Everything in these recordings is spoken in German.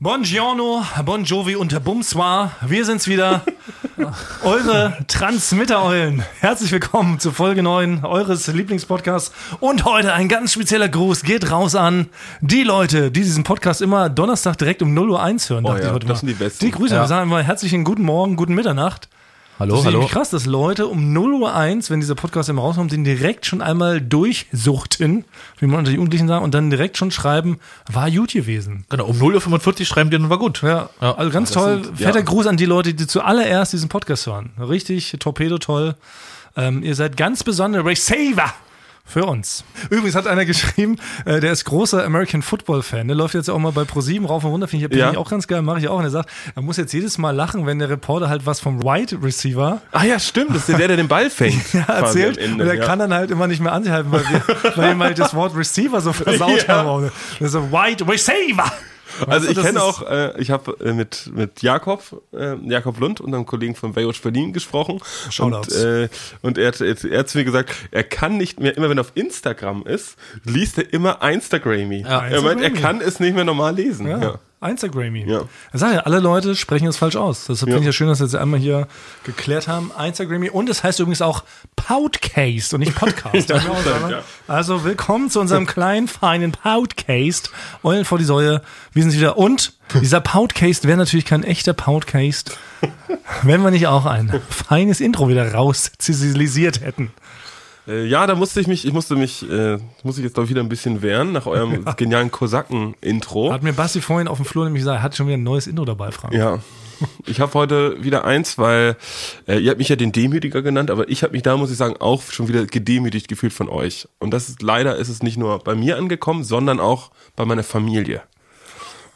Buongiorno, Bon Jovi und Bumswar. Wir sind's wieder. Eure Transmitter-Eulen. Herzlich willkommen zu Folge 9 eures Lieblingspodcasts. Und heute ein ganz spezieller Gruß geht raus an die Leute, die diesen Podcast immer Donnerstag direkt um 0 Uhr 1 hören. Oh ja, das mal. sind die Besten. Die Grüße. Ja. Wir sagen immer herzlichen guten Morgen, guten Mitternacht. Hallo, Das ist hallo. krass, dass Leute um 0 Uhr 1, wenn dieser Podcast immer rauskommt, den direkt schon einmal durchsuchten, wie man unter die Jugendlichen sagt, und dann direkt schon schreiben, war gut gewesen. Genau, um 0.45 Uhr schreiben die dann war gut. Ja, Ja. also ganz toll. sind- Fetter ja. Gruß an die Leute, die zuallererst diesen Podcast hören. Richtig Torpedo toll. Ähm, ihr seid ganz besondere Receiver für uns. Übrigens hat einer geschrieben, äh, der ist großer American Football Fan. Der läuft jetzt auch mal bei ProSieben rauf und runter. Finde ich, Ja. ich auch ganz geil, mache ich auch. Und er sagt, er muss jetzt jedes Mal lachen, wenn der Reporter halt was vom Wide Receiver Ah ja, stimmt, das ist der, der den Ball fängt. ja, erzählt Ende, und er ja. kann dann halt immer nicht mehr anhalten, weil wir, weil ihm halt das Wort Receiver so versaut Ja. haben. Und so, Wide Receiver! Also ich kenne auch, äh, ich habe äh, mit, mit Jakob, äh, Jakob Lund, unserem Kollegen von Baywatch Berlin gesprochen. Und, Shoutouts. äh, und er, hat, er, hat zu mir gesagt, er kann nicht mehr, immer wenn er auf Instagram ist, liest er immer Instagrammy. Ja. er meint, er kann es nicht mehr normal lesen. Ja. Ja. Instagrammy. Ja. Ich sag ja, alle Leute sprechen es falsch aus. Deshalb Ja. finde ich ja schön, dass wir jetzt einmal hier geklärt haben. Instagrammy. Und es heißt übrigens auch Podcast und nicht Podcast. Auch sagen? ja. Also willkommen zu unserem kleinen, feinen Podcast. Eulen vor die Säue. Wir sind wieder. Und dieser Podcast wäre natürlich kein echter Podcast, wenn wir nicht auch ein feines Intro wieder rauszisilisiert hätten. Äh, ja, da musste ich mich, ich musste mich, äh, muss ich jetzt doch wieder ein bisschen wehren nach eurem genialen Kosaken-Intro. Hat mir Basti vorhin auf dem Flur nämlich gesagt, er hat schon wieder ein neues Intro dabei, Frank. Ja. Ich habe heute wieder eins, weil äh, ihr habt mich ja den Demütiger genannt, aber ich habe mich da, muss ich sagen, auch schon wieder gedemütigt gefühlt von euch. Und das ist leider ist es nicht nur bei mir angekommen, sondern auch bei meiner Familie.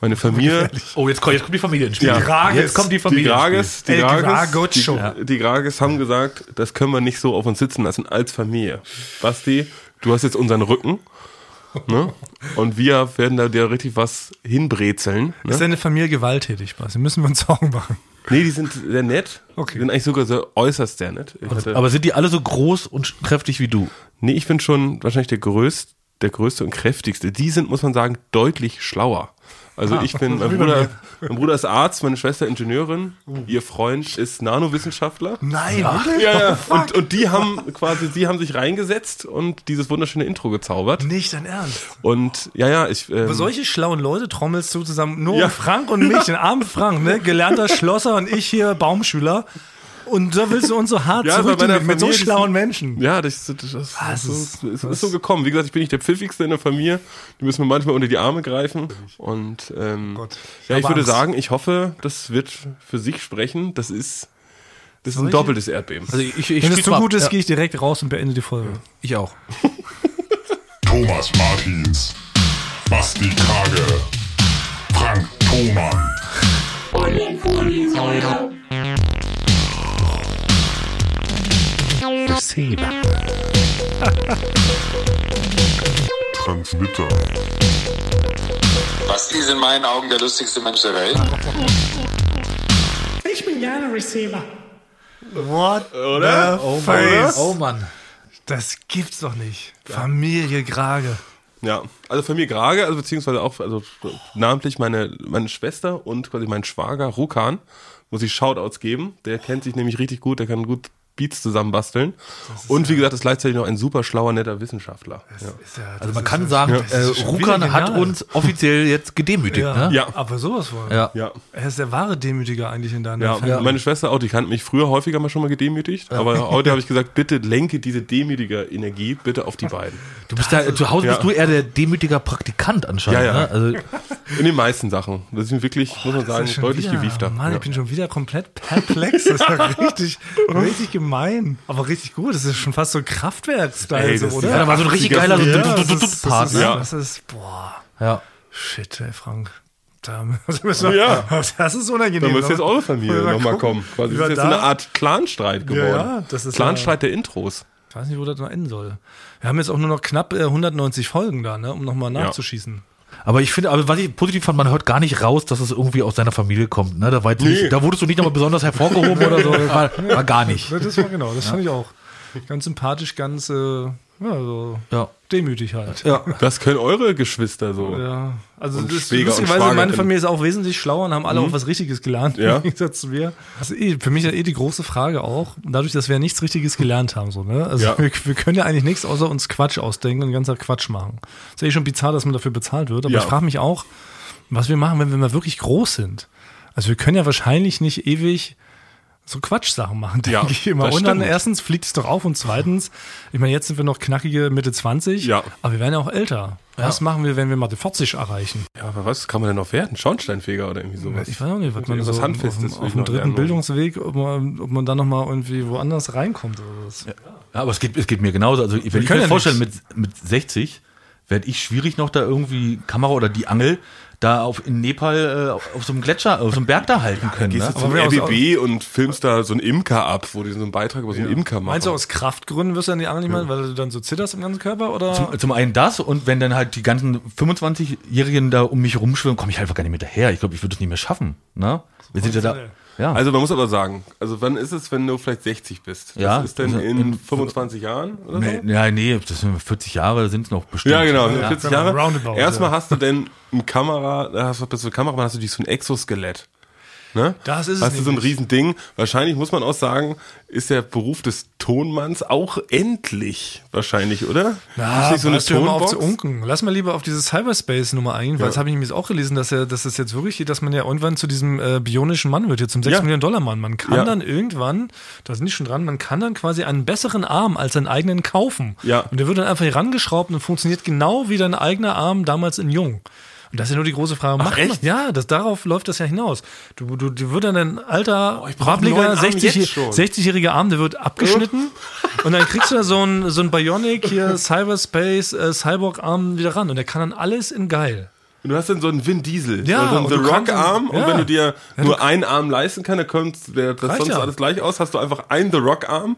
Meine Familie, Oh, jetzt kommt, jetzt kommt die Familie ins Spiel. Ja. Grages. Jetzt kommt die die Familie Grages, die Grages, die, die Grages haben gesagt, das können wir nicht so auf uns sitzen lassen als Familie. Basti, du hast jetzt unseren Rücken. Ne? Und wir werden da dir richtig was hinbrezeln. Ne? Ist deine Familie gewalttätig, Basti? Müssen wir uns Sorgen machen. Nee, die sind sehr nett. Okay. Die sind eigentlich sogar so äußerst sehr nett. Ich hatte- Aber sind die alle so groß und kräftig wie du? Nee, ich bin schon wahrscheinlich der größte, der größte und kräftigste. Die sind, muss man sagen, deutlich schlauer. Also ich bin, mein Bruder, mein Bruder ist Arzt, meine Schwester Ingenieurin, Oh. ihr Freund ist Nanowissenschaftler. Nein, wirklich? Ja, ja. Und, und die haben quasi, sie haben sich reingesetzt und dieses wunderschöne Intro gezaubert. Nicht dein Ernst. Und ja, ja, ich. Ähm, Aber solche schlauen Leute trommelst du zusammen, nur Ja. Frank und mich, den armen Frank, ne? gelernter Schlosser und ich hier Baumschüler. Und da willst du uns so hart Ja, zurücknehmen mit so schlauen Menschen. Ja, das, das, das, das, Ah, es ist, so, ist- ist so gekommen. Wie gesagt, ich bin nicht der Pfiffigste in der Familie. Die müssen mir manchmal unter die Arme greifen. Und ähm, Gott. Ich ja, ich würde Angst. sagen, ich hoffe, das wird für sich sprechen. Das ist, das ist ein doppeltes Erdbeben. Also ich, ich Wenn es zu gut ist, ja, gehe ich direkt raus und beende die Folge. ich auch. Thomas Martins, Basti Krage, Frank Thoman, Eulen vor die Säule. Transmitter, Basti ist in meinen Augen der lustigste Mensch der Welt. Ich bin gerne Receiver. What Oder? the face? Oh Mann. Das gibt's doch nicht. Familie Grage. Ja, also Familie Grage, also beziehungsweise auch, also namentlich meine, meine Schwester und quasi mein Schwager Rukan, muss ich Shoutouts geben. Der kennt sich nämlich richtig gut, der kann gut Beats zusammenbasteln. Und wie gesagt, ist gleichzeitig noch ein super schlauer, netter Wissenschaftler. Ja. Ja, Also man kann ja- sagen, äh, schon wieder Rukan hat genial. uns offiziell jetzt gedemütigt. Ja, Ne? Ja. aber sowas von. Ja. Ja. Er ist der wahre Demütiger eigentlich in deiner Ja, Familie. meine Schwester auch, die hat mich früher häufiger mal schon mal gedemütigt, aber heute habe ich gesagt, bitte lenke diese demütige Energie bitte auf die beiden. Du bist da, zu Hause Ja. bist du eher der demütiger Praktikant anscheinend. Ja, ja. Ne? Also, In den meisten Sachen. Das sind wirklich, muss man sagen, deutlich wieder, gewiefter. Mann, ja. ich bin schon wieder komplett perplex. Das ist ja richtig, richtig gemein. Aber richtig gut. Das ist schon fast so ein Kraftwerk-Style, so, das- oder? ja, da war so ein richtig geiler so Ja, das ist, Part. das ist? Ja. das ist, boah, Ja. shit, ey, Frank. Da müssen wir, Ja. Das ist unangenehm. Da müsste jetzt ne? eure Familie Mal nochmal kommen. Quasi, das ist jetzt da- eine Art Clanstreit geworden. ja, das ist Clanstreit der Intros. Ich weiß nicht, wo das noch enden soll. Wir haben jetzt auch nur noch knapp äh, 190 Folgen da, ne, um nochmal nachzuschießen. Aber ich finde, aber was ich positiv fand, man hört gar nicht raus, dass es irgendwie aus seiner Familie kommt. Ne? Da, war Nee. nicht, da wurdest du nicht nochmal besonders hervorgehoben oder so. War, war gar nicht. Das war genau, das fand ich auch. Ganz sympathisch, ganz, äh, Ja, so Ja. demütig halt. Ja. Das können eure Geschwister so. Ja, also Und das ist lustigerweise, meine. Familie ist auch wesentlich schlauer und haben alle auch was Richtiges gelernt, Ja. im Gegensatz zu mir. Also eh, für mich ja eh die große Frage auch, dadurch, dass wir nichts Richtiges gelernt haben, so, ne? Also Ja. wir, wir können ja eigentlich nichts außer uns Quatsch ausdenken und den ganzen Tag Quatsch machen. Ist ja eh schon bizarr, dass man dafür bezahlt wird, aber Ja. ich frage mich auch, was wir machen, wenn wir mal wirklich groß sind. Also wir können ja wahrscheinlich nicht ewig so Quatschsachen machen, denke Ja, ich immer. Und dann stimmt. erstens fliegt es doch auf und zweitens, ich meine, jetzt sind wir noch knackige Mitte 20, Ja. aber wir werden ja auch älter. Was machen wir, wenn wir mal die 40 erreichen? Ja, aber was kann man denn noch werden? Schornsteinfeger oder irgendwie sowas? Ich weiß auch nicht, was man so Handfestes auf, auf ich dem dritten lernen. Bildungsweg, ob man, ob man dann nochmal irgendwie woanders reinkommt oder was. Ja, aber es geht, es geht mir genauso. Also, wenn ich können mir ja vorstelle, mit, mit 60 werde ich schwierig noch da irgendwie Kamera oder die Angel da auf, in Nepal äh, auf so einem Gletscher, auf so einem Berg da halten können. Gehst Ne? du zum RBB und filmst da so einen Imker ab, wo die so einen Beitrag über so einen Imker machen. Meinst du, aus Kraftgründen wirst du dann die Angel nicht machen, weil du dann so zitterst im ganzen Körper? Oder? Zum, zum einen das und wenn dann halt die ganzen 25-Jährigen da um mich rumschwimmen, komme ich einfach gar nicht mit daher. Ich glaube, ich würde es nicht mehr schaffen. Ne? Wir sind ja da. Ja. Also man muss aber sagen, also wann ist es, wenn du vielleicht 60 bist? Ja, Das ist denn also in, in- 25 Jahren oder so? nee, ja, nee, das sind 40 Jahre sind es noch bestimmt. Ja, genau, Ja. 40 Ja, Jahre. roundabout, Erstmal ja. hast du denn eine Kamera, da hast du bist du eine Kamera, hast du dich so ein Exoskelett. Ne? Das ist es Hast du so ein. Riesending. Wahrscheinlich muss man auch sagen, ist der Beruf des Tonmanns auch endlich. Wahrscheinlich, oder? Ja, ist nicht so eine mal auf zu Tonbox? unken. Lass mal lieber auf diese Cyberspace-Nummer eingehen, weil das habe ich nämlich auch gelesen, dass, er, dass es jetzt wirklich geht, dass man ja irgendwann zu diesem äh, bionischen Mann wird, jetzt zum 6 Ja. Millionen Dollar Mann. Man kann Ja. dann irgendwann, da sind die schon dran, man kann dann quasi einen besseren Arm als seinen eigenen kaufen. Ja. Und der wird dann einfach hier rangeschraubt und funktioniert genau wie dein eigener Arm damals in Jung. Und das ist ja nur die große Frage. Macht man-? Ja, das, darauf läuft das ja hinaus. Du, du, du wird dann ein alter, wabbliger, Arm 60 jetzt schon. 60-jähriger Arm, der wird abgeschnitten und dann kriegst du da so ein, so ein Bionic hier, Cyberspace, äh, Cyborg-Arm wieder ran und der kann dann alles in geil. Und du hast dann so einen Vin Diesel, Ja, so einen und The du Rock-Arm. Und ja. wenn du dir nur einen Arm leisten kannst, dann kommt der, das sonst ja. alles gleich aus, hast du einfach einen The Rock-Arm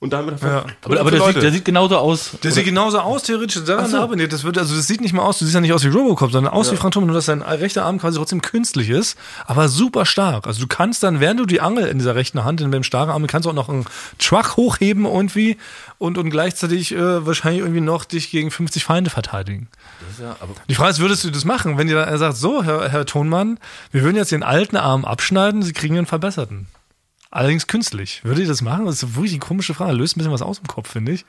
und damit Ja. Aber, aber der, sieht, der sieht genauso aus. Der sieht genauso aus, theoretisch. Daran arbeitet. Das wird, also das sieht nicht mal aus, du siehst ja nicht aus wie Robocop, sondern aus wie Frank Thomas, nur dass dein rechter Arm quasi trotzdem künstlich ist, aber super stark. Also du kannst dann, während du die Angel in dieser rechten Hand, in dem starken Arm, kannst du auch noch einen Truck hochheben irgendwie und, und gleichzeitig äh, wahrscheinlich irgendwie noch dich gegen 50 Feinde verteidigen. Die Frage ist, würdest du das machen, wenn dir er sagt, so, Herr, Herr Tonmann, wir würden jetzt den alten Arm abschneiden, Sie kriegen einen verbesserten. Allerdings künstlich. Würde ihr das machen? Das ist wirklich eine komische Frage. Löst ein bisschen was aus im Kopf, finde ich.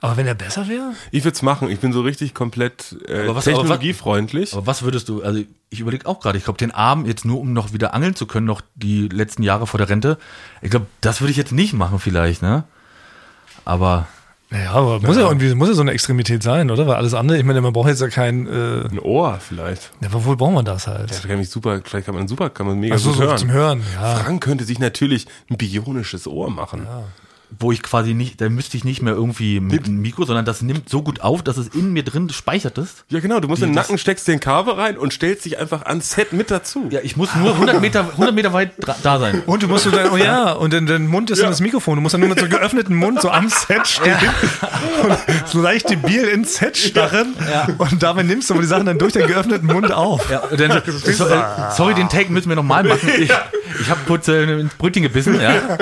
Aber wenn er besser wäre? Ich würde es machen. Ich bin so richtig komplett äh, Aber was- aber was- technologiefreundlich. Aber was würdest du, also ich überlege auch gerade, ich glaube, den Arm jetzt nur, um noch wieder angeln zu können, noch die letzten Jahre vor der Rente, ich glaube, das würde ich jetzt nicht machen vielleicht, ne? Aber Ja, aber muss ja irgendwie, muss ja so eine Extremität sein, oder? Weil alles andere, ich meine, man braucht jetzt ja kein, äh, Ein Ohr vielleicht. ja, wofür braucht man das halt? Das kann mich super, vielleicht kann man super, kann man mega Ach so, gut so hören. zum Hören, ja. Frank könnte sich natürlich ein bionisches Ohr machen. Wo ich quasi nicht, da müsste ich nicht mehr irgendwie mit einem Mikro, sondern das nimmt so gut auf, dass es in mir drin speichert ist. Ja, genau. Du musst in den Nacken, steckst den Kabel rein und stellst dich einfach ans Set mit dazu. Ja, ich muss nur 100 Meter, 100 Meter weit da sein. Und du musst so dann, oh ja, und dann dein Mund ist dann das Mikrofon. Du musst dann nur mit so geöffnetem Mund so am Set stehen und so leicht debil ins Set starren und dabei nimmst du aber die Sachen dann durch den geöffneten Mund auf. Ja, dann, so, äh, sorry, den Take müssen wir nochmal machen. Ich, ich habe kurz äh, ins Brötchen gebissen, ja.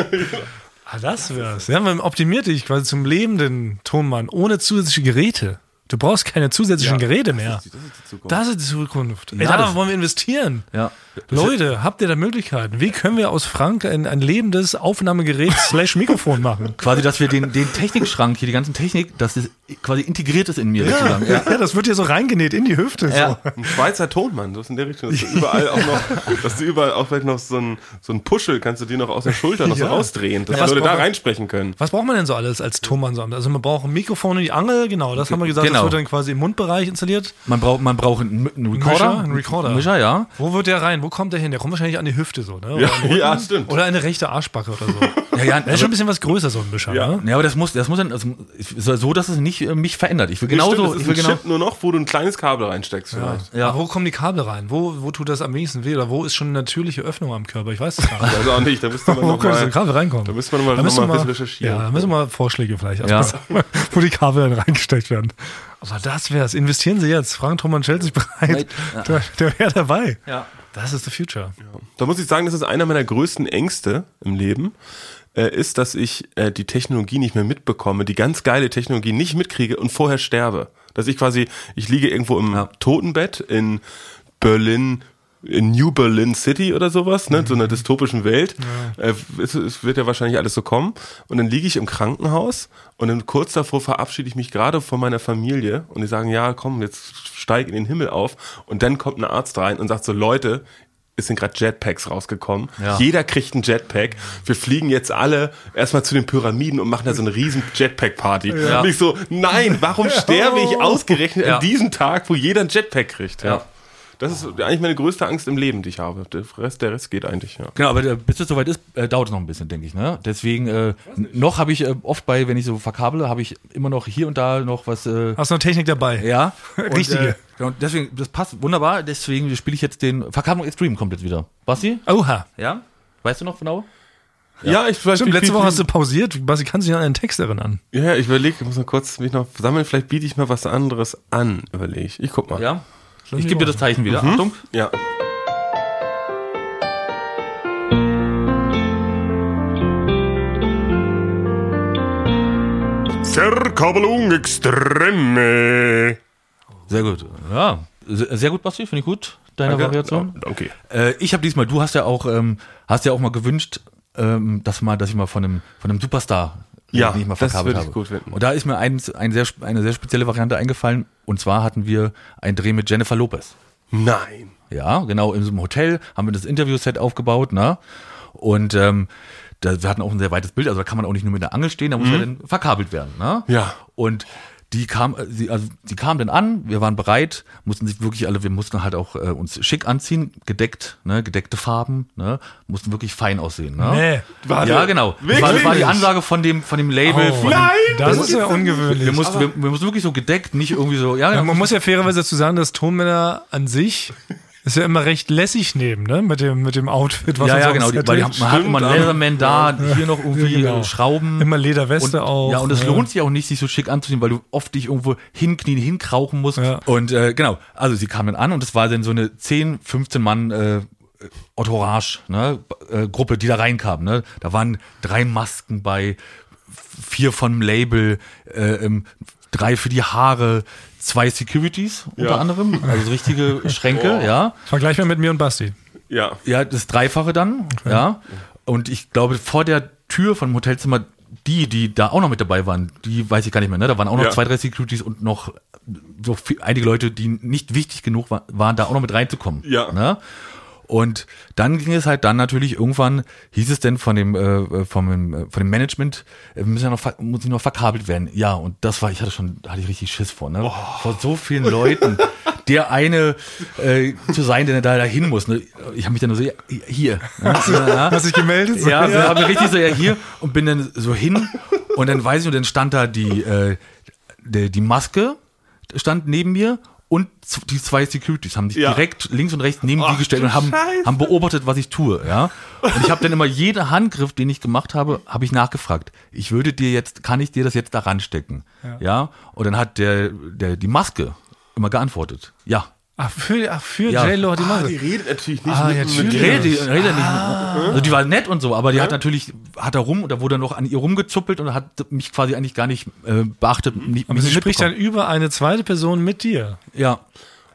Ah, das wär's. Ja, man optimiert dich quasi zum lebenden Tonmann ohne zusätzliche Geräte. Du brauchst keine zusätzlichen Geräte mehr. Das ist die Zukunft. Das ist die Zukunft. Ey, Ja, darauf das- wollen wir investieren. ja. Leute, habt ihr da Möglichkeiten? Wie können wir aus Frank ein, ein lebendes Aufnahmegerät slash Mikrofon machen? Quasi, dass wir den, den Technikschrank hier, die ganzen Technik, dass das quasi integriert ist in mir. Ja. Ja, das wird hier so reingenäht in die Hüfte. Ja. So. Ein Schweizer Tonmann, das ist in der Richtung, dass du überall auch noch, dass du überall auch vielleicht noch so ein, so ein Puschel, kannst du dir noch aus der Schulter noch so Ja. rausdrehen, dass Ja, die Leute da reinsprechen können. Was braucht man denn so alles als Tonmann? so? Also man braucht ein Mikrofon und die Angel, genau, das haben wir gesagt, das Genau. wird dann quasi im Mundbereich installiert. Man braucht, man braucht einen, einen Recorder. Mischer, einen Recorder. Mischer, ja. Wo wird der rein? Wo kommt der hin? Der kommt wahrscheinlich an die Hüfte so, ne? Oder, Ja, ja, stimmt. oder eine rechte Arschbacke oder so. Ja, ja, Der ist schon ein bisschen was größer, so ein Mischer, Ja. ne? Ja, aber das muss, das muss dann, also, so, dass es nicht äh, mich verändert. Ich will Stimmt, genauso, das ich will ein genau. Chip nur noch, wo du ein kleines Kabel reinsteckst vielleicht. Ja. Aber wo kommen die Kabel rein? Wo, wo tut das am wenigsten weh? Oder wo ist schon eine natürliche Öffnung am Körper? Ich weiß es gar nicht. Also auch nicht, da müsste man Wo noch so mal, Kabel reinkommen? da müsste man noch mal, Da noch müssen mal wir ein bisschen recherchieren. Ja, da müssen wir mal Vorschläge vielleicht. Ja. erstmal sagen. wo die Kabel dann reingesteckt werden. Aber das wär's. Investieren Sie jetzt. Frank Thomann stellt sich bereit. Der, der wäre dabei. Ja. Das ist the future. Da muss ich sagen, das ist einer meiner größten Ängste im Leben, äh, ist, dass ich äh, die Technologie nicht mehr mitbekomme, die ganz geile Technologie nicht mitkriege und vorher sterbe. Dass ich quasi, ich liege irgendwo im Ja. Totenbett in Berlin, in New Berlin City oder sowas, ne, so einer dystopischen Welt. Äh, es, es wird ja wahrscheinlich alles so kommen. Und dann liege ich im Krankenhaus und dann kurz davor verabschiede ich mich gerade von meiner Familie und die sagen, ja, komm, jetzt steig in den Himmel auf. Und dann kommt ein Arzt rein und sagt so, Leute, es sind gerade Jetpacks rausgekommen. Ja. Jeder kriegt einen Jetpack. Wir fliegen jetzt alle erstmal zu den Pyramiden und machen da so eine riesen Jetpack-Party. Und ich so, nein, warum sterbe ich ausgerechnet Ja. an diesem Tag, wo jeder einen Jetpack kriegt? Ja. Das ist eigentlich meine größte Angst im Leben, die ich habe. Der Rest, der Rest geht eigentlich, ja. Genau, aber bis es soweit ist, äh, dauert es noch ein bisschen, denke ich. Ne? Deswegen, äh, noch habe ich äh, oft bei, wenn ich so verkabele, habe ich immer noch hier und da noch was. Äh, Hast du noch Technik dabei? ja. Und, Richtige. Äh, genau, deswegen, das passt wunderbar. Deswegen spiele ich jetzt den Verkabelung Extreme kommt jetzt wieder. Basti? Oha. Ja? Weißt du noch genau? Ja, ich weiß Stimmt, letzte wie Woche hast du pausiert. Basti, kannst du dich an einen Text erinnern? Ja, ich überlege, ich muss mal kurz mich noch sammeln. Vielleicht biete ich mal was anderes an, überlege ich. Ich guck mal. Ja. Ich gebe dir das Zeichen wieder. Achtung. Ja. Verkabelung Extreme. Sehr gut. Ja. Sehr gut, Basti, finde ich gut. Deine Variation. Okay. Äh, ich habe diesmal, du hast ja auch, ähm, hast ja auch mal gewünscht, ähm, dass mal, dass ich mal von einem, von einem Superstar, Ja, den ich mal das verkabelt würde ich habe. gut finden. Und da ist mir ein, ein sehr, eine sehr spezielle Variante eingefallen. Und zwar hatten wir einen Dreh mit Jennifer Lopez. Nein. Ja, genau, in so einem Hotel haben wir das Interviewset aufgebaut, ne? Und ähm, da, wir hatten auch ein sehr weites Bild, also da kann man auch nicht nur mit der Angel stehen, da muss ja dann verkabelt werden, ne? Ja. Und die kam, äh, sie, also sie kam dann an, wir waren bereit, mussten sich wirklich alle, wir mussten halt auch äh, uns schick anziehen, gedeckt, ne, gedeckte Farben, ne, mussten wirklich fein aussehen, ne? Nee. Warte, Ja, genau. Das war, das war die Ansage von dem, von dem Label. Oh, von dem, Das ist ja ungewöhnlich. wir, mussten, wir, wir mussten wirklich so gedeckt, nicht irgendwie so, ja, Ja, man muss ja fairerweise dazu sagen, dass Tonmänner an sich ist ja immer recht lässig nehmen, ne? Mit dem, mit dem Outfit, was ja, ja, so genau. weil die, man hat immer einen Leatherman da, hier noch irgendwie Ja, genau. äh, Schrauben. Immer Lederweste und, auch. Ja, und es ja. lohnt sich auch nicht, sich so schick anzuziehen, weil du oft dich irgendwo hinknien, hinkrauchen musst. Ja. Und äh, genau, also sie kamen dann an und es war dann so eine 10, 15 Mann äh, Entourage, ne, äh, Gruppe, die da reinkam. Ne? Da waren drei Masken bei, vier vom Label, äh, ähm, drei für die Haare, zwei Securities unter Ja. anderem, also so richtige Schränke, ja. Vergleich mal mit mir und Basti. Ja. Ja, das Dreifache dann, ja. Und ich glaube, vor der Tür von dem Hotelzimmer, die, die da auch noch mit dabei waren, die weiß ich gar nicht mehr, ne? Da waren auch noch Ja. zwei, drei Securities und noch so viel, einige Leute, die nicht wichtig genug wa- waren, da auch noch mit reinzukommen. Ja. Ne? Und dann ging es halt dann natürlich irgendwann, hieß es denn von dem, äh, vom, äh, von dem Management, äh, müssen ja noch, muss ich noch verkabelt werden. Ja, und das war, ich hatte schon, hatte ich richtig Schiss vor, ne? Vor so vielen Leuten, der eine äh, zu sein, der da dahin muss. Ne? Ich habe mich dann nur so, ja, hier. Ne? Ja. Hast dich gemeldet? So, Ja, so habe ich richtig so ja hier und bin dann so hin und dann weiß ich und dann stand da die äh, die, die Maske stand neben mir und die zwei Securities haben sich Ja. direkt links und rechts neben die Ach, gestellt du und haben, Scheiße. haben beobachtet, was ich tue, ja. Und ich habe dann immer jeden Handgriff, den ich gemacht habe, habe ich nachgefragt. Ich würde dir jetzt, kann ich dir das jetzt da ranstecken, ja? Und dann hat der, der die Maske immer geantwortet, ja. Ach, für, ach, für Ja. J-Lo hat die Ah, Maske. die redet natürlich nicht Ah, mit, ja, mit natürlich. Redet, die redet nicht. Also die war nett und so, aber die hat natürlich, hat da rum da wurde noch an ihr rumgezuppelt und hat mich quasi eigentlich gar nicht äh, beachtet. Nicht, Aber sie spricht dann über eine zweite Person mit dir. Ja.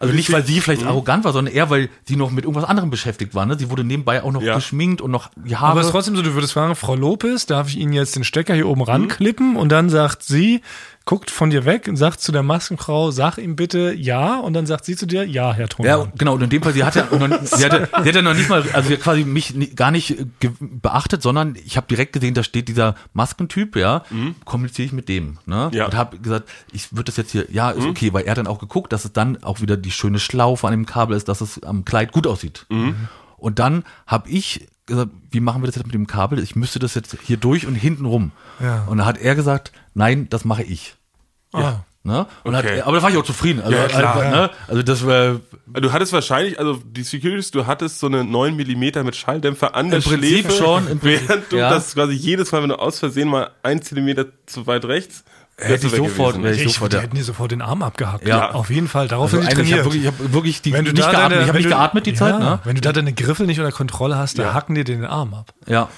Also nicht, weil sie vielleicht arrogant war, sondern eher, weil sie noch mit irgendwas anderem beschäftigt war. Ne? Sie wurde nebenbei auch noch Ja. geschminkt und noch die Aber Haare. es ist trotzdem so, du würdest fragen, Frau Lopez, darf ich Ihnen jetzt den Stecker hier oben ranklippen? Und dann sagt sie, guckt von dir weg und sagt zu der Maskenfrau, sag ihm bitte ja. Und dann sagt sie zu dir, ja, Herr ja, Tonmann. genau. Und in dem Fall, sie hat ja, noch, sie hatte, sie hatte noch nicht mal, also quasi mich gar nicht beachtet, sondern ich habe direkt gesehen, da steht dieser Maskentyp, ja, kommuniziere ich mit dem, ne? Ja. Und habe gesagt, ich würde das jetzt hier, ja, ist okay, weil er hat dann auch geguckt, dass es dann auch wieder die schöne Schlaufe an dem Kabel ist, dass es am Kleid gut aussieht. Und dann habe ich gesagt, wie machen wir das jetzt mit dem Kabel? Ich müsste das jetzt hier durch und hinten rum. Ja. Und dann hat er gesagt, nein, das mache ich. Ah. Ne? Und Okay. hat, aber da war ich auch zufrieden. Also, Ja, klar, also, ne? also das war Du hattest wahrscheinlich, also die Securities, du hattest so eine 9 mm mit Schalldämpfer an der Schläfe. schon, im Prinzip, während du ja. das quasi jedes Mal, wenn du aus Versehen mal ein Zentimeter zu weit rechts hätte ich sofort, wäre ich Ich, sofort, die ja. hätten dir sofort den Arm abgehackt. Ja. Auf jeden Fall. Darauf Also sind die eine, ich habe trainiert. wirklich, ich hab wirklich die, wenn du nicht da geatmet. deine, ich habe wenn nicht du- geatmet die ja, Zeit, ne? Wenn du da deine Griffel nicht unter Kontrolle hast, dann Ja. hacken dir den Arm ab. Ja.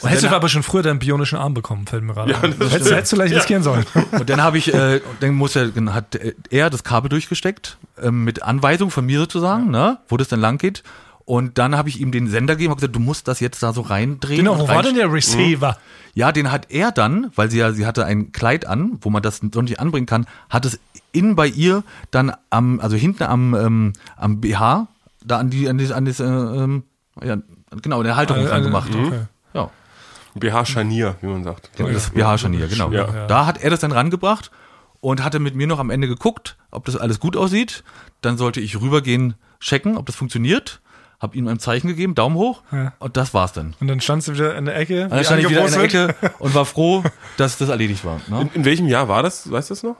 Und hättest du aber schon früher deinen bionischen Arm bekommen, fällt mir gerade ein. das Hättest, hättest du gleich riskieren sollen. Und dann habe ich, äh, dann muss er, dann hat er das Kabel durchgesteckt, ähm, mit Anweisung von mir sozusagen, ne, wo das dann lang geht. Und dann habe ich ihm den Sender gegeben und gesagt, du musst das jetzt da so reindrehen. Genau, wo war rein- denn der Receiver? Ja, den hat er dann, weil sie ja, sie hatte ein Kleid an, wo man das so nicht anbringen kann, hat es innen bei ihr dann am, also hinten am, ähm, am BH, da an die, an das, an das, äh, ähm, ja, genau, der Halterung Äh, dran äh, gemacht. okay. Ja. BH-Scharnier, wie man sagt. Das BH-Scharnier, genau. Ja. Ja. Da hat er das dann rangebracht und hatte mit mir noch am Ende geguckt, ob das alles gut aussieht. Dann sollte ich rübergehen, checken, ob das funktioniert. Hab ihm ein Zeichen gegeben, Daumen hoch Ja. und das war's dann. Und dann standst du wieder in der Ecke. Und dann stand ich wieder in der. Ecke und war froh, dass das erledigt war. Ne? In, in welchem Jahr war das? Weißt du das noch?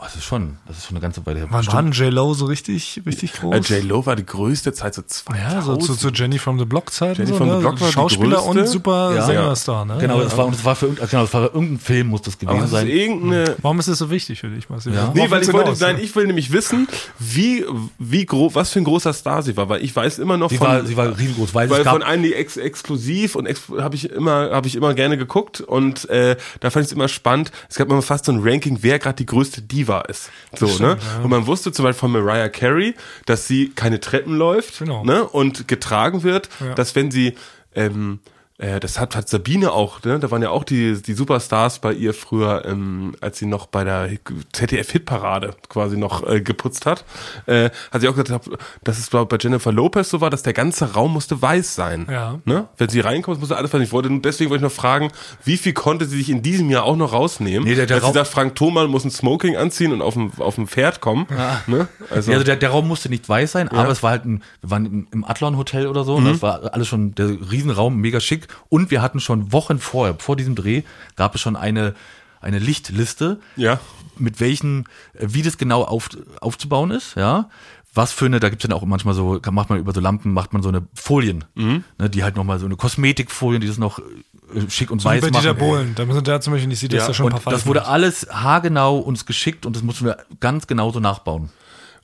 Oh, das ist schon, das ist schon eine ganze Weile her. Wann war J-Lo so richtig, richtig groß? Äh, J-Lo war die größte Zeit, so 2000. ja, so zu, zu Jenny from the Block Zeit Jenny so, from the ne? Block war die Schauspieler größte. und super Ja. Sängerstar, ne? Genau, das war, das war für, genau, das war für irgendein Film muss das gewesen Aber das ist sein. irgendeine... Warum ist das so wichtig für dich, Marcel? Ja. Nee, weil ich wollte, nein, ich will nämlich wissen, wie, wie groß, was für ein großer Star sie war, weil ich weiß immer noch Sie von, war, sie war riesengroß, weil, weil es gab, von einem die ex exklusiv und ex habe ich immer habe ich immer gerne geguckt und äh, da fand ich es immer spannend. Es gab immer fast so ein Ranking, wer gerade die größte Diva ist. So, ne? Und man wusste zum Beispiel von Mariah Carey, dass sie keine Treppen läuft, Genau. ne? Und getragen wird, Ja. dass wenn sie ähm, äh, das hat, hat Sabine auch, ne? Da waren ja auch die, die Superstars bei ihr früher, ähm, als sie noch bei der ZDF-Hitparade quasi noch äh, geputzt hat. Äh, hat sie auch gesagt, dass es glaub, bei Jennifer Lopez so war, dass der ganze Raum musste weiß sein. Ja. Ne? Wenn sie reinkommt, musste alles weiß. Ich wollte, deswegen wollte ich noch fragen, wie viel konnte sie sich in diesem Jahr auch noch rausnehmen? Nee, der- der dass sie Raum- sagt, Frank Thoman muss ein Smoking anziehen und auf dem, auf dem Pferd kommen. Ne? Also, Ja, also der, der Raum musste nicht weiß sein, aber es war halt ein, wir waren im, im Adlon Hotel oder so, Mhm. und das war alles schon der Riesenraum, mega schick. Und wir hatten schon Wochen vorher, vor diesem Dreh, gab es schon eine, eine Lichtliste, ja. mit welchen, äh, wie das genau auf, aufzubauen ist, ja. Was für eine, da gibt's dann auch manchmal so, kann- macht man über so Lampen, macht man so eine Folien, Mhm. ne, die halt nochmal so eine Kosmetikfolien, die das noch äh, schick und So wie weiß bei Dieter machen. Bohlen. Da müssen da zum Beispiel nicht sieht, Ja, da schon ein Und paar das wurde alles haargenau uns geschickt und das mussten wir ganz genauso nachbauen.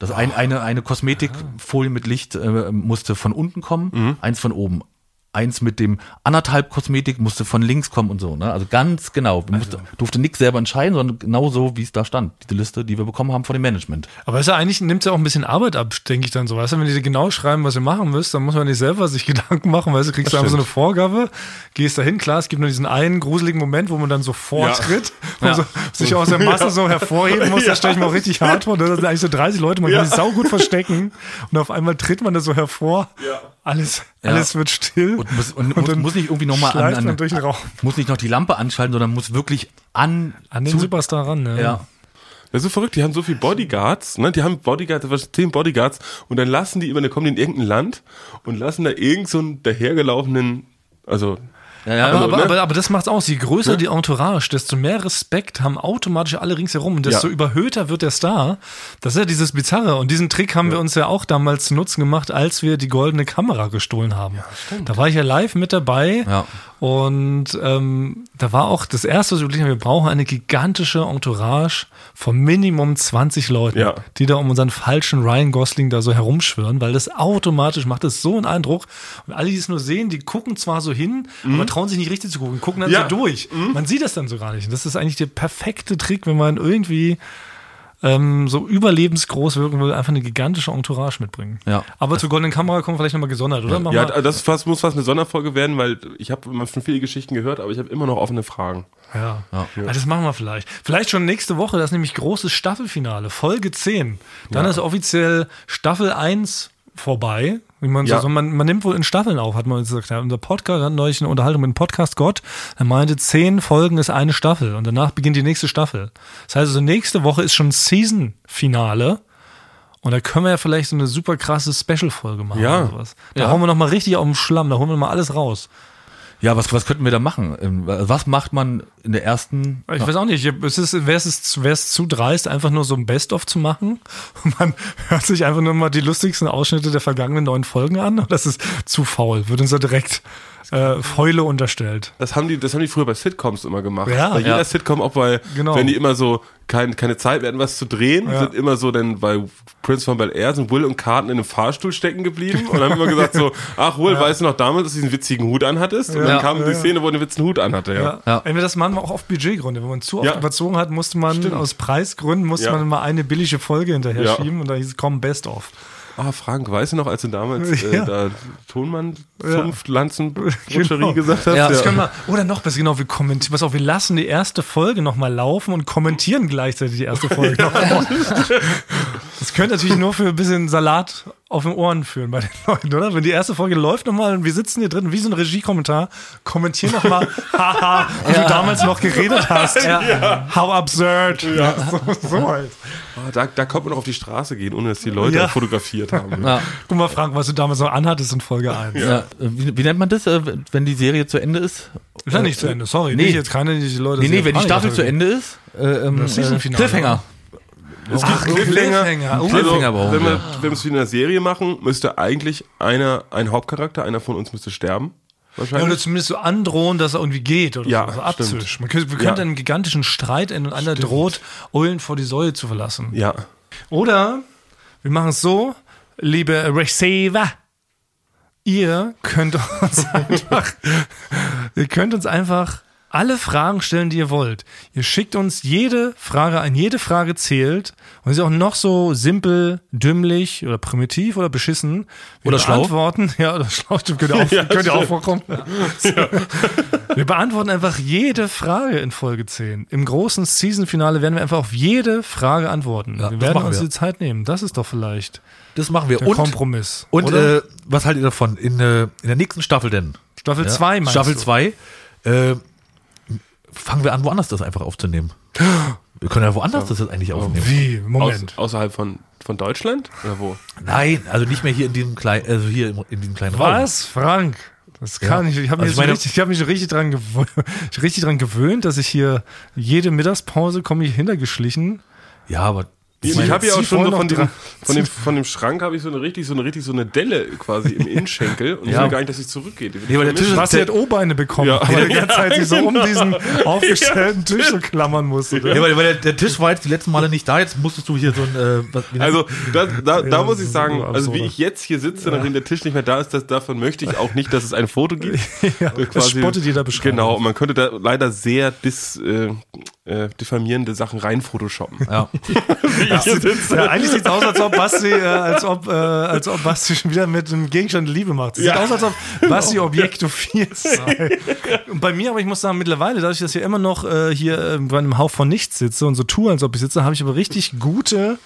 Das ein, eine, eine Kosmetikfolie mit Licht äh, musste von unten kommen, Mhm. eins von oben. Eins mit dem anderthalb Kosmetik musste von links kommen und so. Ne? Also ganz genau. Wir musste, durfte nichts selber entscheiden, sondern genau so, wie es da stand. Diese Liste, die wir bekommen haben von dem Management. Aber ist ja eigentlich, nimmt ja auch ein bisschen Arbeit ab, denke ich dann so. Weißt du, wenn die dir genau schreiben, was ihr machen müsst, dann muss man nicht selber sich Gedanken machen, weißt du, kriegst du einfach so eine Vorgabe, gehst dahin, klar, es gibt nur diesen einen gruseligen Moment, wo man dann so vortritt und Ja. so, sich aus der Masse so hervorheben muss, da stelle ich mir auch richtig hart vor. Da sind eigentlich so 30 Leute, man kann sich saugut verstecken und auf einmal tritt man da so hervor. Alles, Ja. alles wird still. Und muss, und, Und muss, muss nicht irgendwie nochmal an, an, durch den Raum. muss nicht noch die Lampe anschalten, sondern muss wirklich an, An den zu- Superstar ran, ne? ja. Das ist so verrückt, die haben so viele Bodyguards, ne? Die haben Bodyguards, was, zehn Bodyguards und dann lassen die immer, dann kommen die in irgendein Land und lassen da irgend so einen dahergelaufenen, also Ja, ja, Aber, aber, ne? aber, aber das macht's aus. Je größer die Entourage, desto mehr Respekt haben automatisch alle ringsherum und desto Ja. überhöhter wird der Star. Das ist ja dieses Bizarre. Und diesen Trick haben wir uns ja auch damals zu Nutzen gemacht, als wir die goldene Kamera gestohlen haben. da war ich ja live mit dabei. Ja. Und ähm, da war auch das erste, was wir überlegt haben, wir brauchen eine gigantische Entourage von Minimum 20 Leuten, Ja. die da um unseren falschen Ryan Gosling da so herumschwirren, weil das automatisch macht das so einen Eindruck. Und alle, die es nur sehen, die gucken zwar so hin, aber trauen sich nicht richtig zu gucken, gucken dann Mhm. Ja. Mhm. so durch. Man sieht das dann so gar nicht. Und das ist eigentlich der perfekte Trick, wenn man irgendwie ähm, so überlebensgroß wirken will, einfach eine gigantische Entourage mitbringen. Ja. Aber zur goldenen Kamera kommen wir vielleicht nochmal gesondert, oder? Machen ja, das fast, muss fast eine Sonderfolge werden, weil ich habe schon viele Geschichten gehört, aber ich habe immer noch offene Fragen. Ja. Ah, das machen wir vielleicht. Vielleicht schon nächste Woche, das ist nämlich großes Staffelfinale, Folge 10. Dann ist offiziell Staffel 1 vorbei. Wie man, Ja. so, man, man nimmt wohl in Staffeln auf, hat man gesagt. Ja, unser Podcast hat neulich eine Unterhaltung mit dem Podcast Gott. Er meinte, zehn Folgen ist eine Staffel und danach beginnt die nächste Staffel. Das heißt also, nächste Woche ist schon Season-Finale. Und da können wir ja vielleicht so eine super krasse Special-Folge machen Ja. oder sowas. Da Ja. hauen wir nochmal richtig auf den Schlamm, da holen wir mal alles raus. Ja, was, was könnten wir da machen? Ähm, Was macht man in der ersten? Ich weiß auch nicht, es ist, wäre es, wäre zu dreist, einfach nur so ein Best-of zu machen? Und man hört sich einfach nur mal die lustigsten Ausschnitte der vergangenen neun Folgen an? Das ist zu faul? Würde uns ja direkt äh, Fäule unterstellt. Das haben die, das haben die früher bei Sitcoms immer gemacht. Ja. bei jeder Ja. Sitcom, auch bei, Genau. wenn die immer so kein, keine Zeit mehr hatten, was zu drehen, Ja. sind immer so dann bei Prince von Bel Air sind Will und Carton in einem Fahrstuhl stecken geblieben und haben immer gesagt so, ach Will, weißt du noch damals, dass du diesen witzigen Hut anhattest? Und dann Ja. kam die Szene, wo er einen witzigen Hut anhatte, ja. Ja. Ja. Entweder das machen wir auch auf Budgetgründe. Wenn man zu oft Ja. überzogen hat, musste man Stimmt. aus Preisgründen musste Ja. man immer eine billige Folge hinterher Ja. schieben und da hieß es komm, best of. Ah, Frank, weißt du noch, als du damals äh, Ja. da Tonmann Ja. Zunft Lanzen Genau. gesagt hast? Ja. Das können wir, oder noch besser, genau, wir kommentieren, pass auf, wir lassen die erste Folge nochmal laufen und kommentieren gleichzeitig die erste Folge. Das könnte natürlich nur für ein bisschen Salat auf den Ohren führen bei den Leuten, oder? Wenn die erste Folge läuft nochmal und wir sitzen hier drin, wie so ein Regiekommentar, kommentieren nochmal, haha, wie du damals noch geredet hast. How absurd. So, so halt. Ah, da, da kommt man noch auf die Straße gehen, ohne dass die Leute Ja. fotografiert haben. Ja. Guck mal, Frank, was du damals noch anhattest in Folge 1. Ja. Wie, wie nennt man das, äh, wenn die Serie zu Ende ist? Ist ja nicht zu Ende, sorry. Nee. Nicht jetzt keine, die Leute Nee, nee, wenn die Staffel zu Ende ist. Äh, ähm, Das Cliffhanger. Es gibt Ach, Cliffhanger. Oh. Cliffhanger Also, wenn, wir, wenn wir es wie in einer Serie machen, müsste eigentlich einer, ein Hauptcharakter, einer von uns müsste sterben. Ja, oder Wahrscheinlich. zumindest so androhen, dass er irgendwie geht oder Ja, so. Also. Man könnte, wir Ja. könnten einen gigantischen Streit enden und einer droht, Eulen vor die Säule zu verlassen. Ja. Oder wir machen es so, liebe Receiver, ihr könnt uns einfach, ihr könnt uns einfach alle Fragen stellen, die ihr wollt. Ihr schickt uns jede Frage ein, jede Frage zählt und ist auch noch so simpel, dümmlich oder primitiv oder beschissen. Wir Oder schlau. beantworten, ja, oder schlau, könnt ihr auch, Ja, könnt ihr auch vorkommen. Wir beantworten einfach jede Frage in Folge 10. Im großen Season-Finale werden wir einfach auf jede Frage antworten. Ja, wir werden machen uns wir. die Zeit nehmen. Das ist doch vielleicht Das machen wir. der Und, Kompromiss. und äh, was haltet ihr davon? In, äh, in der nächsten Staffel denn? Staffel Ja? 2 meinst Staffel du? 2. Äh, fangen wir an, woanders das einfach aufzunehmen. Wir können ja woanders das jetzt eigentlich aufnehmen. Wie? Aus, Moment. außerhalb von, von Deutschland? Oder wo? Nein, also nicht mehr hier in diesem kleinen, also hier in diesem kleinen Raum. Was? Frank? Das kann Ja. ich. Ich habe Also mich, ich so meine- richtig, ich hab mich richtig, dran gewöhnt, richtig dran gewöhnt, dass ich hier jede Mittagspause komme ich hintergeschlichen. Ja, aber Ich, meine, habe ja auch schon so von, noch dem, von, dem, von dem Schrank habe ich so eine richtig so eine richtig so eine Delle quasi im Innenschenkel und ich Ja. will gar nicht, dass ich ich Nee, weil der. Tisch- hat O-Beine bekommen, Ja. aber die ganze Ja, Zeit sich so um genau. diesen aufgestellten Tisch so klammern musste. Ja, weil, weil der, der Tisch war jetzt die letzten Male nicht da, jetzt musstest du hier so ein, äh, Also da, da, da muss ich das sagen, so also wie ich jetzt hier sitze, nachdem der Tisch nicht mehr da ist, das, davon möchte ich auch nicht, dass es ein Foto gibt. Ja, Äh, das spottet jeder Beschreibung. Genau, und man könnte da leider sehr dis, äh, äh, diffamierende Sachen rein photoshoppen. ja. Sitze. Ja, eigentlich sieht es aus, als ob Basti, äh, als ob, äh, als ob Basti schon wieder mit einem Gegenstand Liebe macht. Es sieht Ja. aus, als ob Basti objektophil sei. Und bei mir, aber ich muss sagen, mittlerweile, dadurch, dass ich ja immer noch äh, hier äh, bei einem Hauch von nichts sitze und so tue, als ob ich sitze, habe ich aber richtig gute,